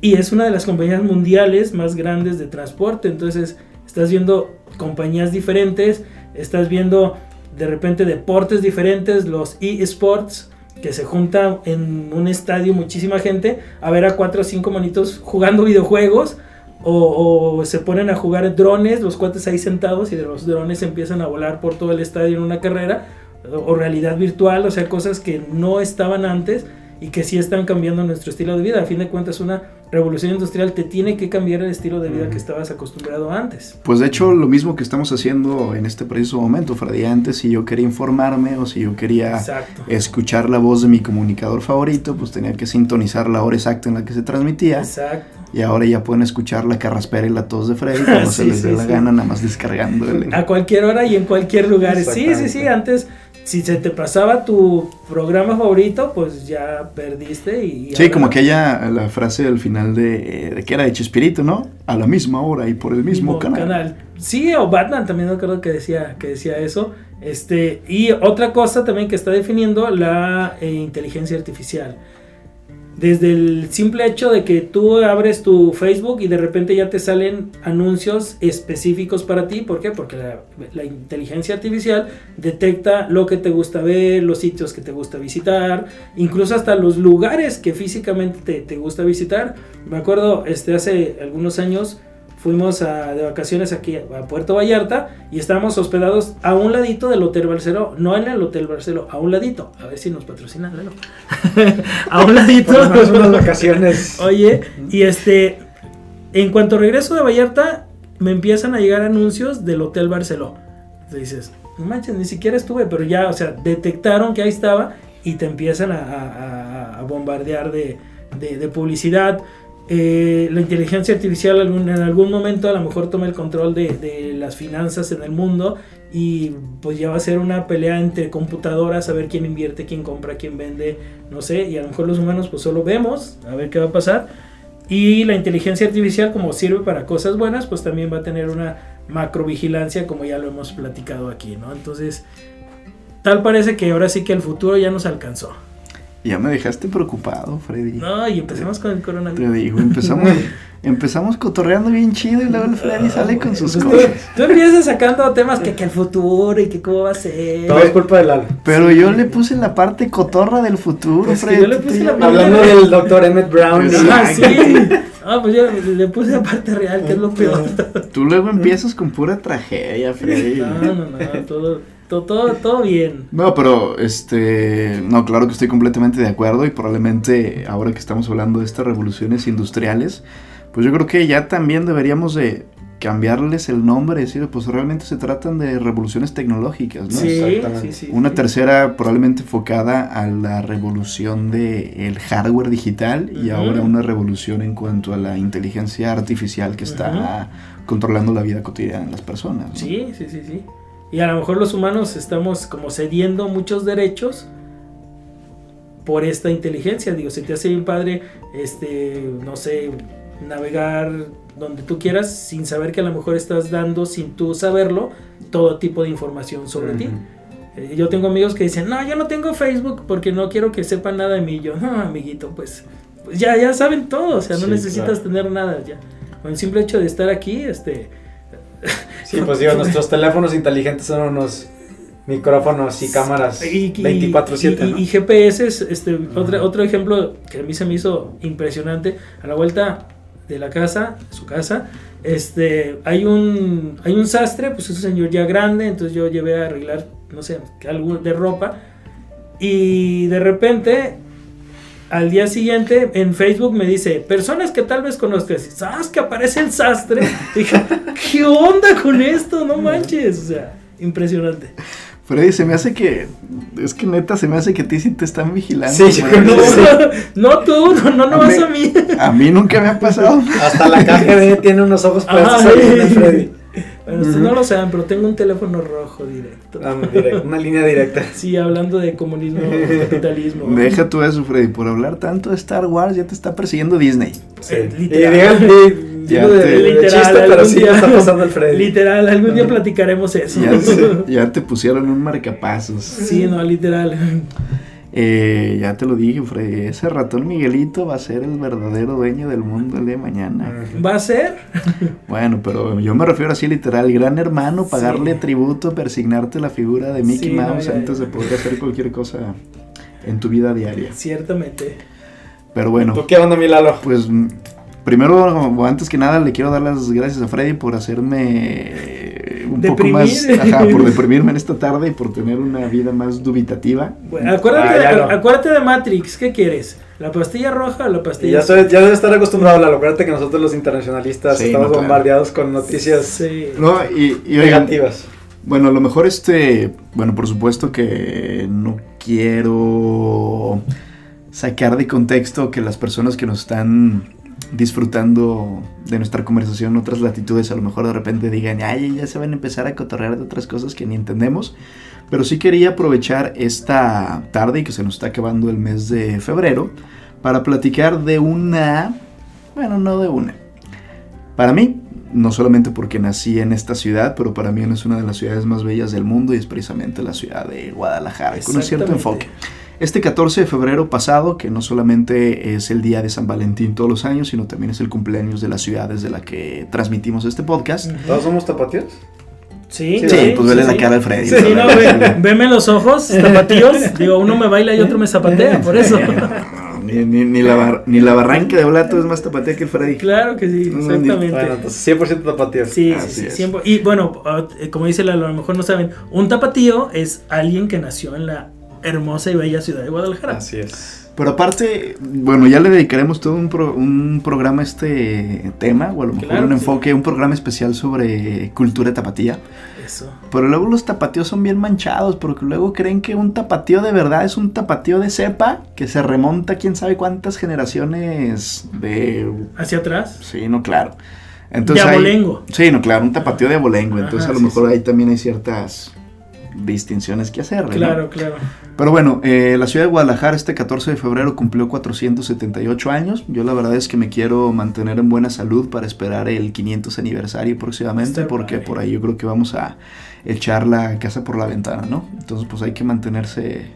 y es una de las compañías mundiales más grandes de transporte. Entonces, estás viendo compañías diferentes, estás viendo de repente deportes diferentes, los eSports, que se juntan en un estadio muchísima gente a ver a cuatro o cinco monitos jugando videojuegos. O, o se ponen a jugar drones, los cuates ahí sentados y de los drones empiezan a volar por todo el estadio en una carrera. O realidad virtual, o sea, cosas que no estaban antes y que sí están cambiando nuestro estilo de vida. A fin de cuentas, una revolución industrial te tiene que cambiar el estilo de vida que estabas acostumbrado antes. Pues de hecho, lo mismo que estamos haciendo en este preciso momento, Freddy. Antes, si yo quería informarme o si yo quería Exacto. escuchar la voz de mi comunicador favorito, pues tenía que sintonizar la hora exacta en la que se transmitía. Exacto. Y ahora ya pueden escuchar la carraspera y la tos de Freddy cuando se Sí, les dé sí, la sí. gana, nada más descargando. A cualquier hora y en cualquier lugar. Sí, sí, sí. Antes, si se te pasaba tu programa favorito, pues ya perdiste. Y Sí, ahora- como que haya la frase al final de, de que era de Chespirito, ¿no? A la misma hora y por el mismo, canal. Sí, o Batman también no creo que decía, que decía eso. Este, y otra cosa también que está definiendo la eh, inteligencia artificial. Desde el simple hecho de que tú abres tu Facebook y de repente ya te salen anuncios específicos para ti. ¿Por qué? Porque la, inteligencia artificial detecta lo que te gusta ver, los sitios que te gusta visitar, incluso hasta los lugares que físicamente te, te gusta visitar. Me acuerdo, este, hace algunos años fuimos a- de vacaciones aquí a Puerto Vallarta y estábamos hospedados a un ladito del Hotel Barceló, no en el Hotel Barceló, a un ladito. A ver si nos patrocinan, Lalo. a un ladito. Por unas vacaciones. Oye, y este, en cuanto regreso de Vallarta, me empiezan a llegar anuncios del Hotel Barceló. Entonces dices, no manches, ni siquiera estuve, pero ya, o sea, detectaron que ahí estaba y te empiezan a, a- a- a bombardear de, de- de publicidad. Eh, la inteligencia artificial en algún momento a lo mejor toma el control de, de las finanzas en el mundo y pues ya va a ser una pelea entre computadoras a ver quién invierte, quién compra, quién vende, no sé, y a lo mejor los humanos pues solo vemos a ver qué va a pasar. Y la inteligencia artificial, como sirve para cosas buenas, pues también va a tener una macrovigilancia, como ya lo hemos platicado aquí, ¿no? Entonces, tal parece que ahora sí que el futuro ya nos alcanzó. Ya me dejaste preocupado, Freddy. No, y empecemos con el Te coronavirus. digo, empezamos, empezamos cotorreando bien chido y luego el Freddy sale con sus Pues tú, cosas. tú empiezas sacando temas que, que el futuro y que cómo va a ser. Todo es culpa de Lalo. Pero yo le puse la parte cotorra del futuro, Pues Freddy. yo le puse te la llamas- Hablando del doctor Emmett Brown. Pues, Ah, sí. Ah, pues yo le puse la parte real, que es lo peor. Tú luego empiezas con pura tragedia, Freddy. No, no, no, todo, todo, todo, todo bien. No, pero este, no, claro que estoy completamente de acuerdo y probablemente ahora que estamos hablando de estas revoluciones industriales, pues yo creo que ya también deberíamos de cambiarles el nombre, decir, pues realmente se tratan de revoluciones tecnológicas, ¿no? Sí, Exactamente. sí, sí. Una sí. tercera probablemente enfocada a la revolución del hardware digital y ahora una revolución en cuanto a la inteligencia artificial que está controlando la vida cotidiana de las personas. ¿no? Sí, sí, sí, sí. Y a lo mejor los humanos estamos como cediendo muchos derechos por esta inteligencia. Digo, se te hace bien padre, este, no sé, navegar donde tú quieras sin saber que a lo mejor estás dando, sin tú saberlo, todo tipo de información sobre ti. Ujú. Eh, Yo tengo amigos que dicen, no, yo no tengo Facebook porque no quiero que sepan nada de mí. Yo, no, amiguito, pues, pues ya, ya saben todo, o sea, no Sí, necesitas claro. tener nada ya. Con el simple hecho de estar aquí, este... Sí, pues digo, nuestros teléfonos inteligentes son unos micrófonos y cámaras Y- y- 24/7. Y, ¿no? y GPS, este, otra- otro ejemplo que a mí se me hizo impresionante, a la vuelta de la casa, su casa, este, hay un, hay un sastre, pues es un señor ya grande, entonces yo llevé a arreglar, no sé, algo de ropa, y de repente, al día siguiente, en Facebook me dice, personas que tal vez conozcas, ¿sabes que aparece el sastre? Dije, ¿qué onda con esto? No manches, o sea, impresionante. Freddy, se me hace que. Es que neta, se me hace que a ti sí te están vigilando. Sí, yo güey. creo No, que sí. no tú, no, no, no A vas mí- a mí. A mí nunca me ha pasado. Hasta la KGB tiene unos ojos puestos ahí Freddy. Bueno, ustedes no lo saben, pero tengo un teléfono rojo directo. Ah, direct- una línea directa. Sí, hablando de comunismo, capitalismo. Deja tú eso, Freddy. Por hablar tanto de Star Wars, ya te está persiguiendo Disney. Sí. Eh, literal. Ya de, te- Literal, chiste, pero sí día- lo está pasando el Freddy. Literal, algún día platicaremos eso. Ya, se- ya te pusieron un marcapasos. Sí, no, literal. Eh, ya te lo dije, Freddy. Ese ratón Miguelito va a ser el verdadero dueño del mundo el día de mañana. ¿Va a ser? Bueno, pero yo me refiero así literal, gran hermano, pagarle Sí. tributo, persignarte la figura de Mickey Sí, no, Mouse ya, antes ya. de poder hacer cualquier cosa en tu vida diaria. Ciertamente. Pero bueno, ¿Tú qué onda, mi Lalo? pues primero, antes que nada, le quiero dar las gracias a Freddy por hacerme un poco más, ajá, por deprimirme en esta tarde y por tener una vida más dubitativa. Bueno, acuérdate, Ah, ya de, no. acuérdate de Matrix, ¿qué quieres? ¿La pastilla roja o la Y pastilla ya, soy- ya debe estar acostumbrado, Lalo. Acuérdate que nosotros los internacionalistas Sí, estamos no, claro. bombardeados con noticias Sí. No, y, y oigan, negativas. Bueno, a lo mejor este, bueno, por supuesto que no quiero sacar de contexto que las personas que nos están disfrutando de nuestra conversación en otras latitudes a lo mejor de repente digan, ay, ya se van a empezar a cotorrear de otras cosas que ni entendemos. Pero sí quería aprovechar esta tarde y que se nos está acabando el mes de febrero para platicar de una, bueno, no de una. Para mí, no solamente porque nací en esta ciudad, pero para mí es una de las ciudades más bellas del mundo y es precisamente la ciudad de Guadalajara, con un cierto enfoque. Este 14 de febrero pasado, que no solamente es el día de San Valentín todos los años, sino también es el cumpleaños de la ciudad desde la que transmitimos este podcast. ¿Todos somos tapatíos? Sí, Sí, Sí, pues vele sí, la sí. cara al Freddy. Sí, no, ve- veme los ojos, zapatillos. Digo, uno me baila y otro me zapatea, por eso. Ni, ni, ni la, bar- ni la barranca de Blato es más tapatía que el Freddy. Claro que sí, exactamente. Bueno, entonces 100% tapatíos. Sí, Así sí, sí, Y bueno, ah, como dice Lalo, a lo mejor no saben, un tapatío es alguien que nació en la hermosa y bella ciudad de Guadalajara. Así es. Pero aparte, bueno, ya le dedicaremos todo un, pro- un programa a este tema, o a lo mejor Claro un sí. enfoque, un programa especial sobre cultura tapatía. Eso. Pero luego los tapatíos son bien manchados, porque luego creen que un tapatío de verdad es un tapatío de cepa que se remonta quién sabe cuántas generaciones de... Hacia atrás. Sí, no, claro. Entonces de hay- abolengo. Sí, no, claro, un tapatío de abolengo. Entonces a lo sí, mejor sí. ahí también hay ciertas distinciones que hacer. ¿no? Claro, claro. Pero bueno, eh, la ciudad de Guadalajara este 14 de febrero cumplió 478 años. Yo la verdad es que me quiero mantener en buena salud para esperar el 500 aniversario próximamente, Está porque padre. por ahí yo creo que vamos a echar la casa por la ventana, ¿no? Entonces pues hay que mantenerse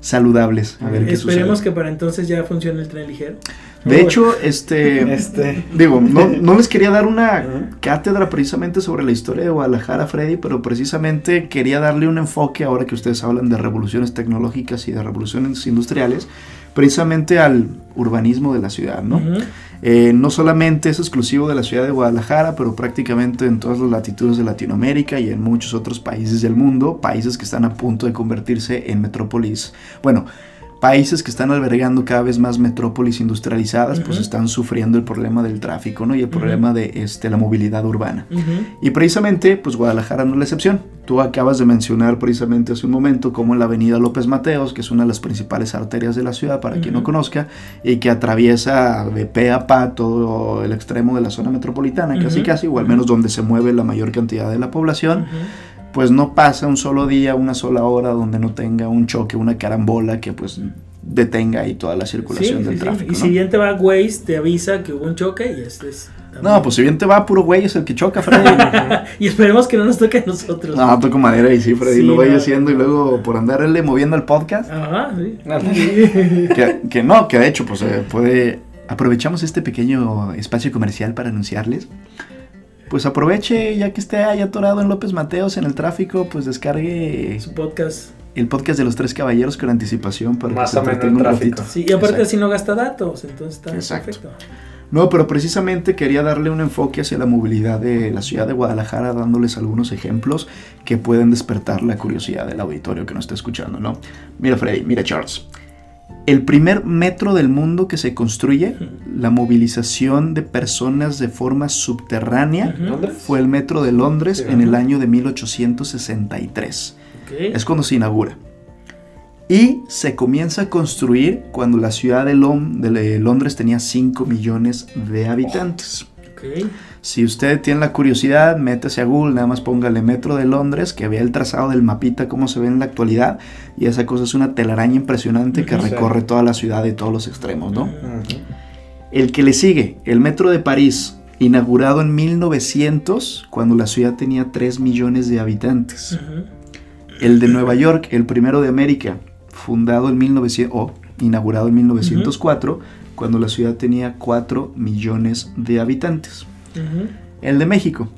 saludables. A ver qué Esperemos que para entonces ya funcione el tren ligero. De hecho, este... Este. Digo, no, no les quería dar una cátedra precisamente sobre la historia de Guadalajara, Freddy, pero precisamente quería darle un enfoque, ahora que ustedes hablan de revoluciones tecnológicas y de revoluciones industriales, precisamente al urbanismo de la ciudad, ¿no? Eh, no solamente es exclusivo de la ciudad de Guadalajara, pero prácticamente en todas las latitudes de Latinoamérica y en muchos otros países del mundo, países que están a punto de convertirse en metrópolis, bueno, países que están albergando cada vez más metrópolis industrializadas, pues Ujú. están sufriendo el problema del tráfico, ¿no? Y el Ujú. problema de este, la movilidad urbana. Ujú. Y precisamente, pues Guadalajara no es la excepción. Tú acabas de mencionar precisamente hace un momento cómo en la avenida López Mateos, que es una de las principales arterias de la ciudad, para quien no conozca, y que atraviesa de pe a pa todo el extremo de la zona metropolitana, casi casi, o al menos donde se mueve la mayor cantidad de la población. Pues no pasa un solo día, una sola hora donde no tenga un choque, una carambola que pues detenga ahí toda la circulación Sí, del sí, sí. tráfico. Y ¿no? si bien te va Waze, te avisa que hubo un choque y este es. No, pues si bien te va puro güey es el que choca, Freddy. y esperemos que no nos toque a nosotros. No, toco madera y sí, Freddy, Sí, lo vaya no, haciendo y no. luego por andarle moviendo el podcast. Ajá, sí. Que, que no, que de hecho, pues eh, puede. Aprovechamos este pequeño espacio comercial para anunciarles. Pues aproveche, ya que esté ahí atorado en López Mateos en el tráfico, pues descargue Su podcast. el podcast de los tres caballeros con anticipación para Más que se entretenga un tráfico. ratito. Sí, y aparte Exacto. así no gasta datos, entonces está Exacto. perfecto. No, pero precisamente quería darle un enfoque hacia la movilidad de la ciudad de Guadalajara, dándoles algunos ejemplos que pueden despertar la curiosidad del auditorio que nos está escuchando, ¿no? Mira, Freddy, mira, Charles. El primer metro del mundo que se construye, la movilización de personas de forma subterránea, fue el metro de Londres en el año de 1863. Ok. Es cuando se inaugura. Y se comienza a construir cuando la ciudad de Londres tenía 5 millones de habitantes. Si usted tiene la curiosidad, métase a Google, nada más póngale Metro de Londres, que vea el trazado del mapita, cómo se ve en la actualidad. Y esa cosa es una telaraña impresionante que recorre toda la ciudad de todos los extremos, ¿no? El que le sigue, el Metro de París, inaugurado en 1900, cuando la ciudad tenía 3 millones de habitantes. El de Nueva York, el primero de América, fundado en 1900, o inaugurado en 1904, cuando la ciudad tenía 4 millones de habitantes. Ujú. El de México.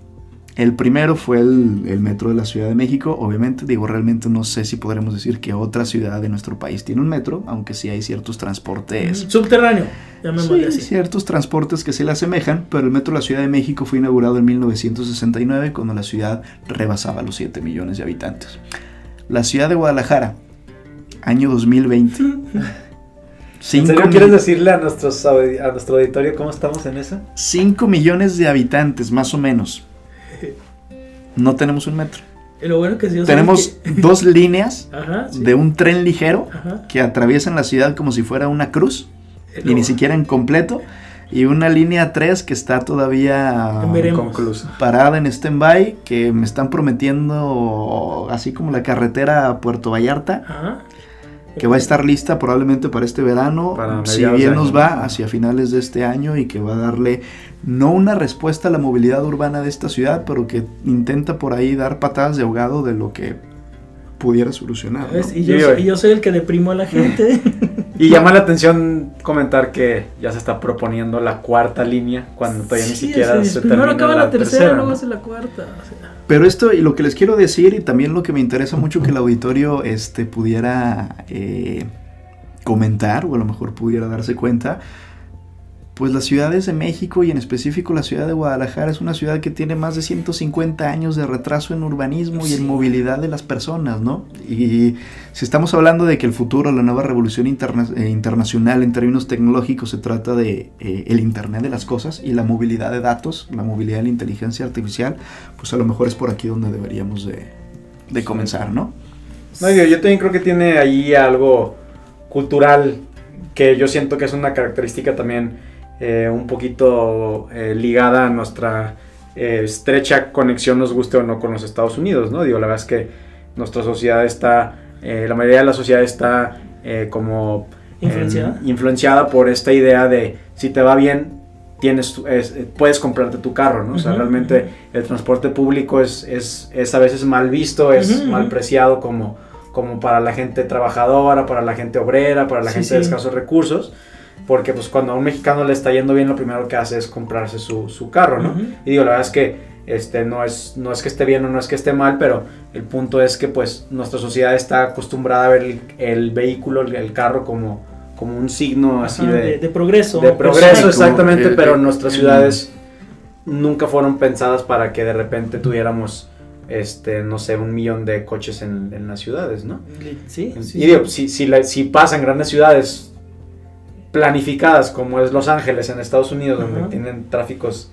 El primero fue el, el metro de la Ciudad de México. Obviamente, digo, realmente no sé si podremos decir que otra ciudad de nuestro país tiene un metro, aunque sí hay ciertos transportes. Subterráneo, llamémosle Sí, así. ciertos transportes que se le asemejan, pero el metro de la Ciudad de México fue inaugurado en 1969 cuando la ciudad rebasaba los 7 millones de habitantes. La ciudad de Guadalajara, año 2020. ¿En serio quieres decirle a, nuestros, a nuestro auditorio cómo estamos en eso? 5 millones de habitantes, más o menos. No tenemos un metro. Y lo bueno que sí, Tenemos que- dos líneas Ajá, sí. de un tren ligero Ajá. que atraviesan la ciudad como si fuera una cruz Eh, y ni siquiera en completo. Y una línea 3 que está todavía parada en stand-by, que me están prometiendo, así como la carretera a Puerto Vallarta, Ajá. Que va a estar lista probablemente para este verano, Para si bien nos va hacia finales de este año y que va a darle no una respuesta a la movilidad urbana de esta ciudad, pero que intenta por ahí dar patadas de ahogado de lo que pudiera solucionar. Y, yo y yo soy el que deprimo a la gente. Y llama la atención comentar que ya se está proponiendo la cuarta línea cuando todavía ni siquiera se Primero termina acaba la, tercera, tercera, luego hace la cuarta. o sea. Pero esto y lo que les quiero decir y también lo que me interesa mucho que el auditorio este, pudiera eh, comentar o a lo mejor pudiera darse cuenta, pues las ciudades de México y en específico la ciudad de Guadalajara es una ciudad que tiene más de 150 años de retraso en urbanismo y en movilidad de las personas, ¿no? Y si estamos hablando de que el futuro, la nueva revolución interna- eh, internacional en términos tecnológicos se trata de eh, el Internet de las cosas y la movilidad de datos, la movilidad de la inteligencia artificial, pues a lo mejor es por aquí donde deberíamos de, de comenzar, ¿no? No, digo, yo también creo que tiene ahí algo cultural que yo siento que es una característica también eh, un poquito eh, ligada a nuestra eh, estrecha conexión, nos guste o no, con los Estados Unidos, ¿no? Digo, la verdad es que nuestra sociedad está, eh, la mayoría de la sociedad está eh, como em, Influenciada. influenciada por esta idea de si te va bien, tienes, tu- es- puedes comprarte tu carro, ¿no? O sea, realmente el transporte público es, es, es a veces mal visto, es ujú. mal preciado como, como para la gente trabajadora, para la gente obrera, para la Sí, gente de escasos recursos. Porque pues cuando a un mexicano le está yendo bien, lo primero que hace es comprarse su, su carro, ¿no? Y digo, la verdad es que este, no, es, no es que esté bien o no es que esté mal, pero el punto es que pues nuestra sociedad está acostumbrada a ver el, el vehículo, el, el carro como, como un signo así Ajá, de, de, de progreso. de progreso, exactamente, Como pero nuestras el- ciudades nunca fueron pensadas para que de repente tuviéramos, este, no sé, un millón de coches en, en las ciudades, ¿no? Sí, sí, y digo, si, si, la- si pasan grandes ciudades planificadas como es Los Ángeles en Estados Unidos, donde Ajá. tienen tráficos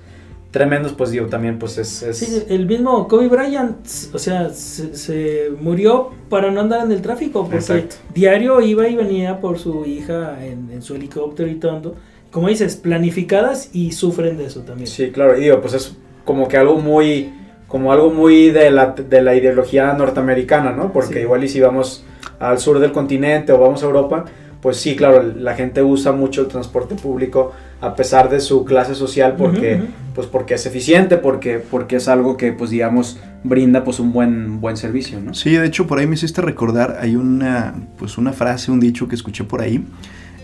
tremendos, pues digo, también pues es... es- Sí, el mismo Kobe Bryant, o sea, se, se murió para no andar en el tráfico, porque Exacto. diario iba y venía por su hija en, en su helicóptero y todo. Como dices, planificadas y sufren de eso también. Sí, claro, y digo, pues es como que algo muy, como algo muy de la, de la ideología norteamericana, ¿no? Porque Sí. igual y si vamos al sur del continente o vamos a Europa, pues sí, claro, la gente usa mucho el transporte público a pesar de su clase social porque, pues porque es eficiente, porque, porque es algo que, pues digamos, brinda pues un buen, buen servicio, ¿no? Sí, de hecho por ahí me hiciste recordar, hay una, pues una frase, un dicho que escuché por ahí,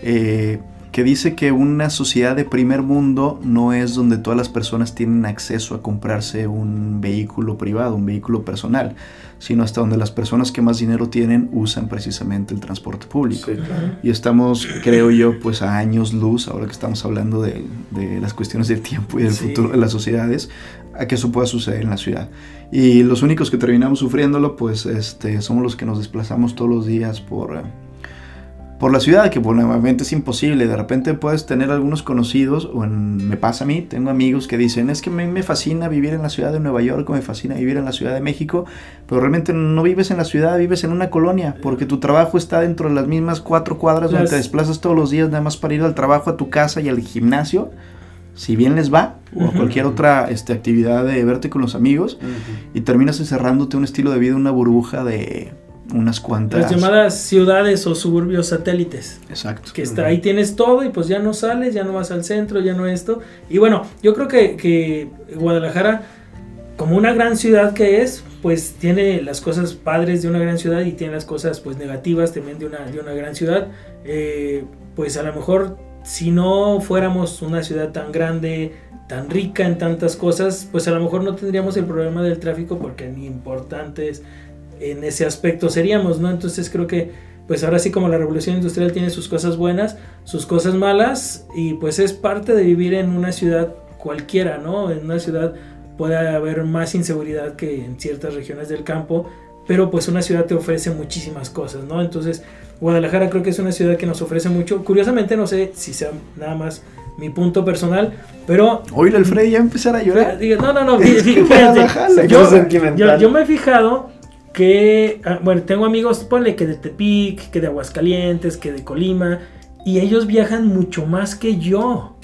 eh, que dice que una sociedad de primer mundo no es donde todas las personas tienen acceso a comprarse un vehículo privado, un vehículo personal, sino hasta donde las personas que más dinero tienen usan precisamente el transporte público. Sí, claro. Y estamos, creo yo, pues a años luz, ahora que estamos hablando de, de las cuestiones del tiempo y del Sí. futuro de las sociedades, a que eso pueda suceder en la ciudad. Y los únicos que terminamos sufriéndolo, pues este, somos los que nos desplazamos todos los días por, eh, por la ciudad, que nuevamente es imposible. De repente puedes tener algunos conocidos, o en- me pasa a mí, tengo amigos que dicen, es que me, me fascina vivir en la ciudad de Nueva York, o me fascina vivir en la ciudad de México, pero realmente no vives en la ciudad, vives en una colonia, porque tu trabajo está dentro de las mismas cuatro cuadras donde te desplazas todos los días, nada más para ir al trabajo, a tu casa y al gimnasio. Si bien les va, o a cualquier otra este, actividad de verte con los amigos, y terminas encerrándote un estilo de vida, una burbuja de unas cuantas. Las llamadas ciudades o suburbios satélites. Exacto. Que está, ahí tienes todo y pues ya no sales, ya no vas al centro, ya no esto. Y bueno, yo creo que, que Guadalajara, como una gran ciudad que es, pues tiene las cosas padres de una gran ciudad y tiene las cosas pues negativas también de una, de una gran ciudad. Eh, pues a lo mejor si no fuéramos una ciudad tan grande, tan rica en tantas cosas, pues a lo mejor no tendríamos el problema del tráfico porque ni importantes en ese aspecto seríamos, ¿no? Entonces creo que pues ahora sí como la revolución industrial tiene sus cosas buenas, sus cosas malas y pues es parte de vivir en una ciudad cualquiera, ¿no? En una ciudad puede haber más inseguridad que en ciertas regiones del campo, pero pues una ciudad te ofrece muchísimas cosas, ¿no? Entonces Guadalajara creo que es una ciudad que nos ofrece mucho. Curiosamente no sé si sea nada más mi punto personal, pero Oye, el Freddy ya empezar a llorar. No, no, no, fíjate, Se yo, yo, yo me he fijado que, ah, bueno, tengo amigos, ponle que de Tepic, que de Aguascalientes, que de Colima, y ellos viajan mucho más que yo.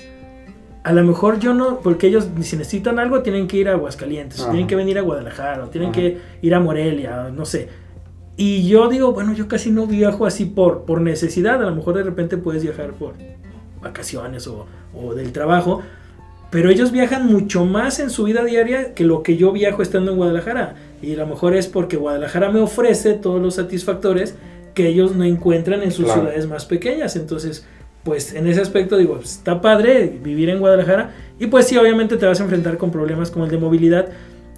A lo mejor yo no, porque ellos si necesitan algo tienen que ir a Aguascalientes, Ajá. tienen que venir a Guadalajara, o tienen Ajá. que ir a Morelia, no sé. Y yo digo, bueno, yo casi no viajo así por, por necesidad, a lo mejor de repente puedes viajar por vacaciones o, o del trabajo, pero ellos viajan mucho más en su vida diaria que lo que yo viajo estando en Guadalajara. Y a lo mejor es porque Guadalajara me ofrece todos los satisfactores que ellos no encuentran en sus Claro. ciudades más pequeñas. Entonces, pues en ese aspecto digo, pues, está padre vivir en Guadalajara. Y pues sí, obviamente te vas a enfrentar con problemas como el de movilidad.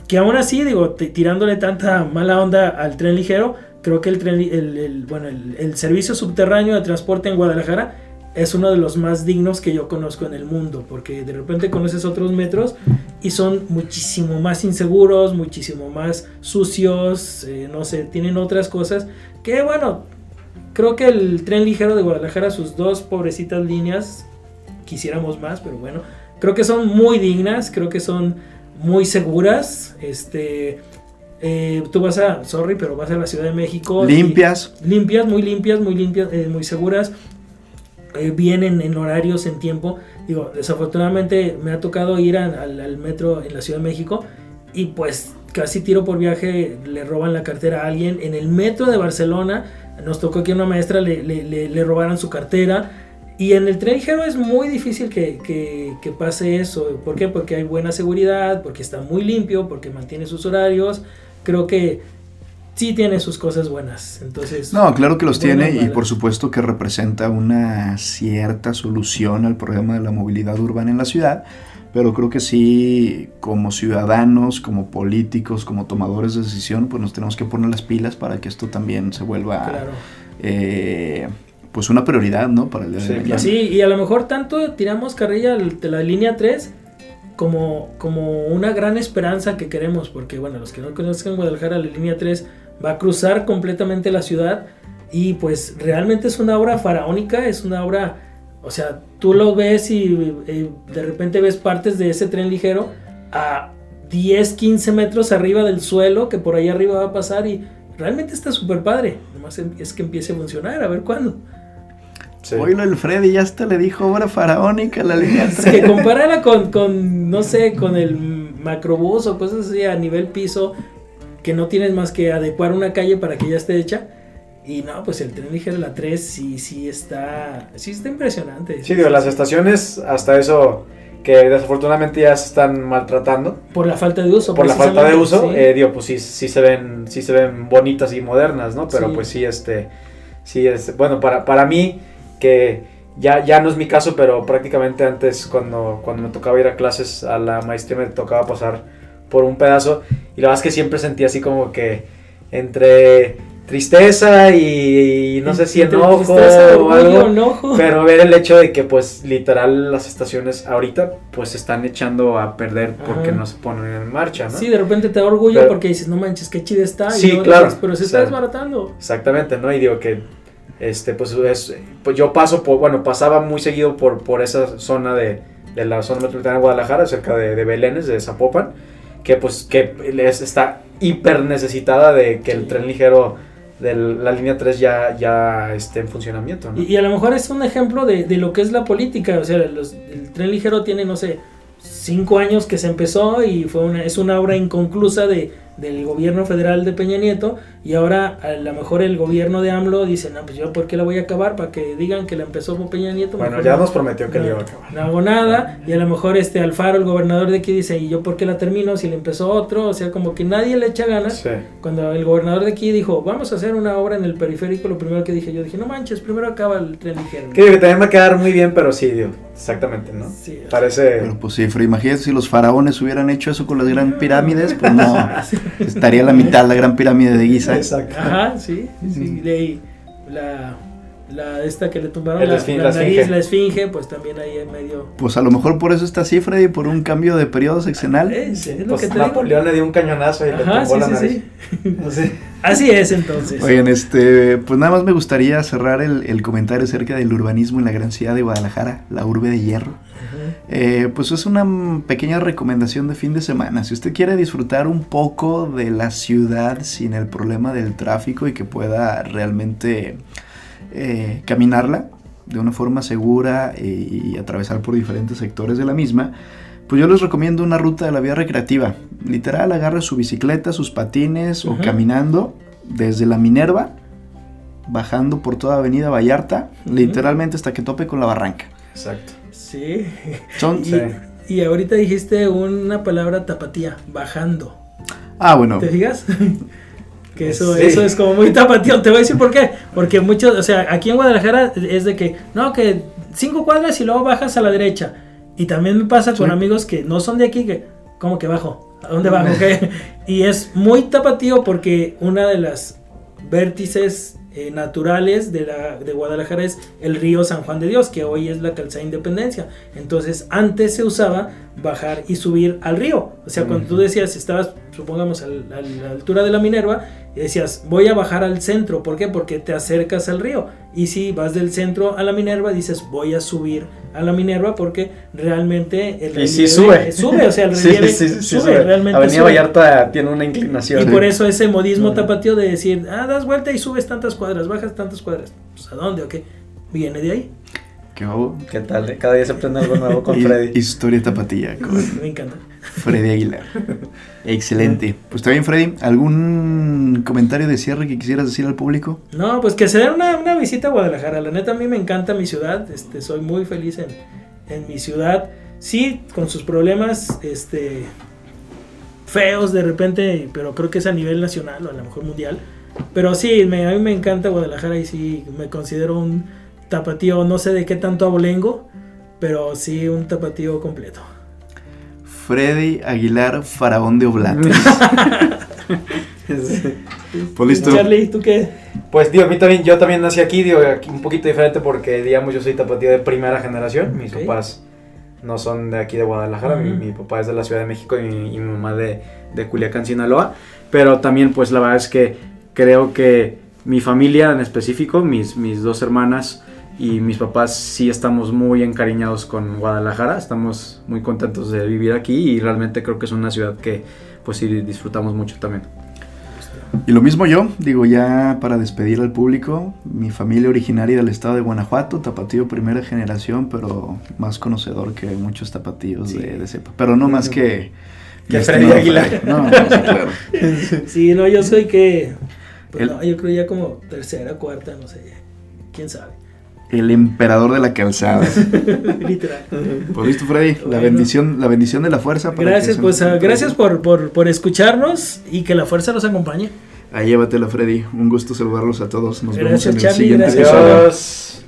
Que aún así, digo, te- tirándole tanta mala onda al tren ligero, creo que el, tren, el, el- bueno, el, el servicio subterráneo de transporte en Guadalajara es uno de los más dignos que yo conozco en el mundo, porque de repente conoces otros metros y son muchísimo más inseguros, muchísimo más sucios, eh, no sé, tienen otras cosas que bueno, creo que el tren ligero de Guadalajara, sus dos pobrecitas líneas, quisiéramos más, pero bueno, creo que son muy dignas, creo que son muy seguras, este... eh, tú vas a, sorry, pero vas a la Ciudad de México. y- Limpias. limpias, muy limpias, muy limpias, eh, muy seguras. Eh, vienen en horarios, en tiempo. Digo, desafortunadamente me ha tocado ir a- al, al metro en la Ciudad de México y pues casi tiro por viaje, le roban la cartera a alguien. En el metro de Barcelona nos tocó que una maestra le, le, le, le robaran su cartera. Y en el tren ligero es muy difícil que, que, que, pase eso. ¿Por qué? Porque hay buena seguridad, porque está muy limpio, porque mantiene sus horarios. Creo que sí tiene sus cosas buenas. Entonces, no, claro que los tiene y por supuesto que representa una cierta solución al problema de la movilidad urbana en la ciudad. Pero creo que sí, como ciudadanos, como políticos, como tomadores de decisión, pues nos tenemos que poner las pilas para que esto también se vuelva claro. eh, pues una prioridad, ¿no? Para el día sí, de mañana. Sí, y a lo mejor tanto tiramos carrilla de la línea 3 como, como una gran esperanza que queremos, porque bueno, los que no conozcan Guadalajara, la línea 3 va a cruzar completamente la ciudad y pues realmente es una obra faraónica, es una obra, o sea, tú lo ves y de repente ves partes de ese tren ligero a 10, 15 metros arriba del suelo, que por ahí arriba va a pasar y realmente está súper padre, nomás es que empiece a funcionar, a ver cuándo. Sí. Oílo, el Freddy ya hasta le dijo obra faraónica la línea Es que compárala con, con, no sé, con el macrobús o cosas así a nivel piso, que no tienes más que adecuar una calle para que ya esté hecha. Y no, pues el tren ligero la 3 sí, sí está, sí está impresionante. Sí, digo, las estaciones hasta eso que desafortunadamente ya se están maltratando. Por la falta de uso. Por la falta de uso, sí. eh, digo, pues sí, sí se ven, sí se ven bonitas y modernas, ¿no? Pero sí. pues sí, este, sí es, bueno, para, para mí que ya, ya no es mi caso, pero prácticamente antes cuando, cuando me tocaba ir a clases a la maestría me tocaba pasar por un pedazo y la verdad es que siempre sentía así como que entre tristeza y, y no sé si enojo tristeza, o algo, enojo. pero ver el hecho de que pues literal las estaciones ahorita pues se están echando a perder porque Ajá. no se ponen en marcha, ¿no? Sí, de repente te da orgullo Pero- porque dices, no manches, qué chida está. Sí, y claro. dices, pero se O está sea, desbaratando. Exactamente, ¿no? Y digo que, este, pues, es, pues yo paso por, bueno, pasaba muy seguido por, por esa zona de, de la zona metropolitana de Guadalajara, cerca de, de Belénes, de Zapopan, que pues, que es- está hiper necesitada de que el Sí. tren ligero de la línea 3 ya, ya esté en funcionamiento, ¿no? Y, y a lo mejor es un ejemplo de, de lo que es la política. O sea, los- el tren ligero tiene, no sé, cinco años que se empezó y fue una, es una obra inconclusa de, del gobierno federal de Peña Nieto. Y ahora a lo mejor el gobierno de AMLO dice, no, pues yo por qué la voy a acabar para que digan que la empezó Peña Nieto. Bueno, ya no- nos prometió que no, le iba a acabar. no hago nada. Y a lo mejor este Alfaro, el gobernador de aquí, dice, ¿y yo por qué la termino si le empezó otro? O sea, como que nadie le echa ganas. Sí. Cuando el gobernador de aquí dijo, vamos a hacer una obra en el periférico, lo primero que dije, yo dije, no manches, primero acaba el tren ligero. Que también va a quedar muy bien, pero sí, digo, exactamente, ¿no? Sí. Parece... Pero pues sí, Freddy, imagínate si los faraones hubieran hecho eso con las gran pirámides, pues no, estaría la mitad la gran pirámide de Giza. Exacto. Ajá, sí, sí, de ahí la, la esta que le tumbaron la, esfin- la la nariz, esfinge. la esfinge, pues también ahí en medio. Pues a lo mejor por eso está así, Freddy, por un cambio de periodo sexenal. Eh, sí, es lo Pues que te Napoleón le dio un cañonazo y le Ajá, tumbó sí, la sí, nariz. sí. Sí. Así es entonces. Oigan, este, pues nada más me gustaría cerrar el, el comentario acerca del urbanismo en la gran ciudad de Guadalajara, la urbe de hierro. Ajá. Eh, pues es una pequeña recomendación de fin de semana. Si usted quiere disfrutar un poco de la ciudad sin el problema del tráfico y que pueda realmente eh, caminarla de una forma segura eh, y atravesar por diferentes sectores de la misma, pues yo les recomiendo una ruta de la vía recreativa. Literal, agarre su bicicleta, sus patines o caminando desde la Minerva, bajando por toda Avenida Vallarta, literalmente hasta que tope con la barranca. Exacto. Sí. Son, Y, Sí. y ahorita dijiste una palabra tapatía, bajando. Ah, bueno. ¿Te fijas? que eso, Sí. eso es como muy tapatío. Te voy a decir por qué. Porque muchos, o sea, aquí en Guadalajara es de que, no, que cinco cuadras y luego bajas a la derecha. Y también me pasa con Sí. amigos que no son de aquí, que, ¿cómo que bajo? ¿A dónde bajo? ¿Qué? y es muy tapatío porque una de las vértices eh, naturales de, la, de Guadalajara es el río San Juan de Dios, que hoy es la calzada Independencia. Entonces, antes se usaba bajar y subir al río. O sea, cuando tú decías, estabas, supongamos, al- a la altura de la Minerva, y decías, voy a bajar al centro. ¿Por qué? Porque te acercas al río. Y si vas del centro a la Minerva, dices, voy a subir a la Minerva porque realmente el Y sí relieve sube. Sube, o sea, el Sí, relieve sí, sí, sí, sube, sube. realmente Avenida sube. Vallarta tiene una inclinación. Y Sí. por eso ese modismo Ujú. tapatío de decir, ah, das vuelta y subes tantas cuadras, bajas tantas cuadras. Pues, ¿a dónde o qué? Viene de ahí. Qué. ¿Qué tal? Cada día se aprende algo nuevo con Freddy. Historia tapatía. con- Me encanta. Freddy Aguilar. Excelente. Pues está bien, Freddy. ¿Algún comentario de cierre que quisieras decir al público? No, pues que se den una, una visita a Guadalajara. La neta, a mí me encanta mi ciudad. Este, soy muy feliz en, en mi ciudad. Sí, con sus problemas este, feos de repente, pero creo que es a nivel nacional o a lo mejor mundial. Pero sí, me, a mí me encanta Guadalajara y sí, me considero un tapatío, no sé de qué tanto abolengo, pero sí un tapatío completo. Freddy Aguilar, faraón de Oblates. pues listo. Charlie, ¿tú qué? Pues digo, a mí también, yo también nací aquí, digo, aquí un poquito diferente porque, digamos, yo soy tapatío de primera generación. Mis papás no son de aquí de Guadalajara, mi papá es de la Ciudad de México y mi, y mi mamá de, de Culiacán, Sinaloa. Pero también, pues la verdad es que creo que mi familia en específico, mis, mis dos hermanas y mis papás sí estamos muy encariñados con Guadalajara, estamos muy contentos de vivir aquí y realmente creo que es una ciudad que pues sí disfrutamos mucho también. Y lo mismo yo, digo ya para despedir al público, mi familia originaria del estado de Guanajuato, tapatío primera generación, pero más conocedor que muchos tapatíos Sí. de, de cepa. Pero no más que... Que Freddy Aguilar. No, no, sí, claro. Sí, no, yo soy que. Pues El- no, yo creo ya como tercera, cuarta, no sé. Quién sabe. El emperador de la calzada. Literal. Pues listo, Freddy. La bendición, la bendición de la fuerza. para Gracias, que pues gracias por, por, por escucharnos y que la fuerza los acompañe. Ahí llévatela, Freddy. Un gusto saludarlos a todos. Nos Gracias, vemos en el Charlie, siguiente gracias. episodio. Adiós.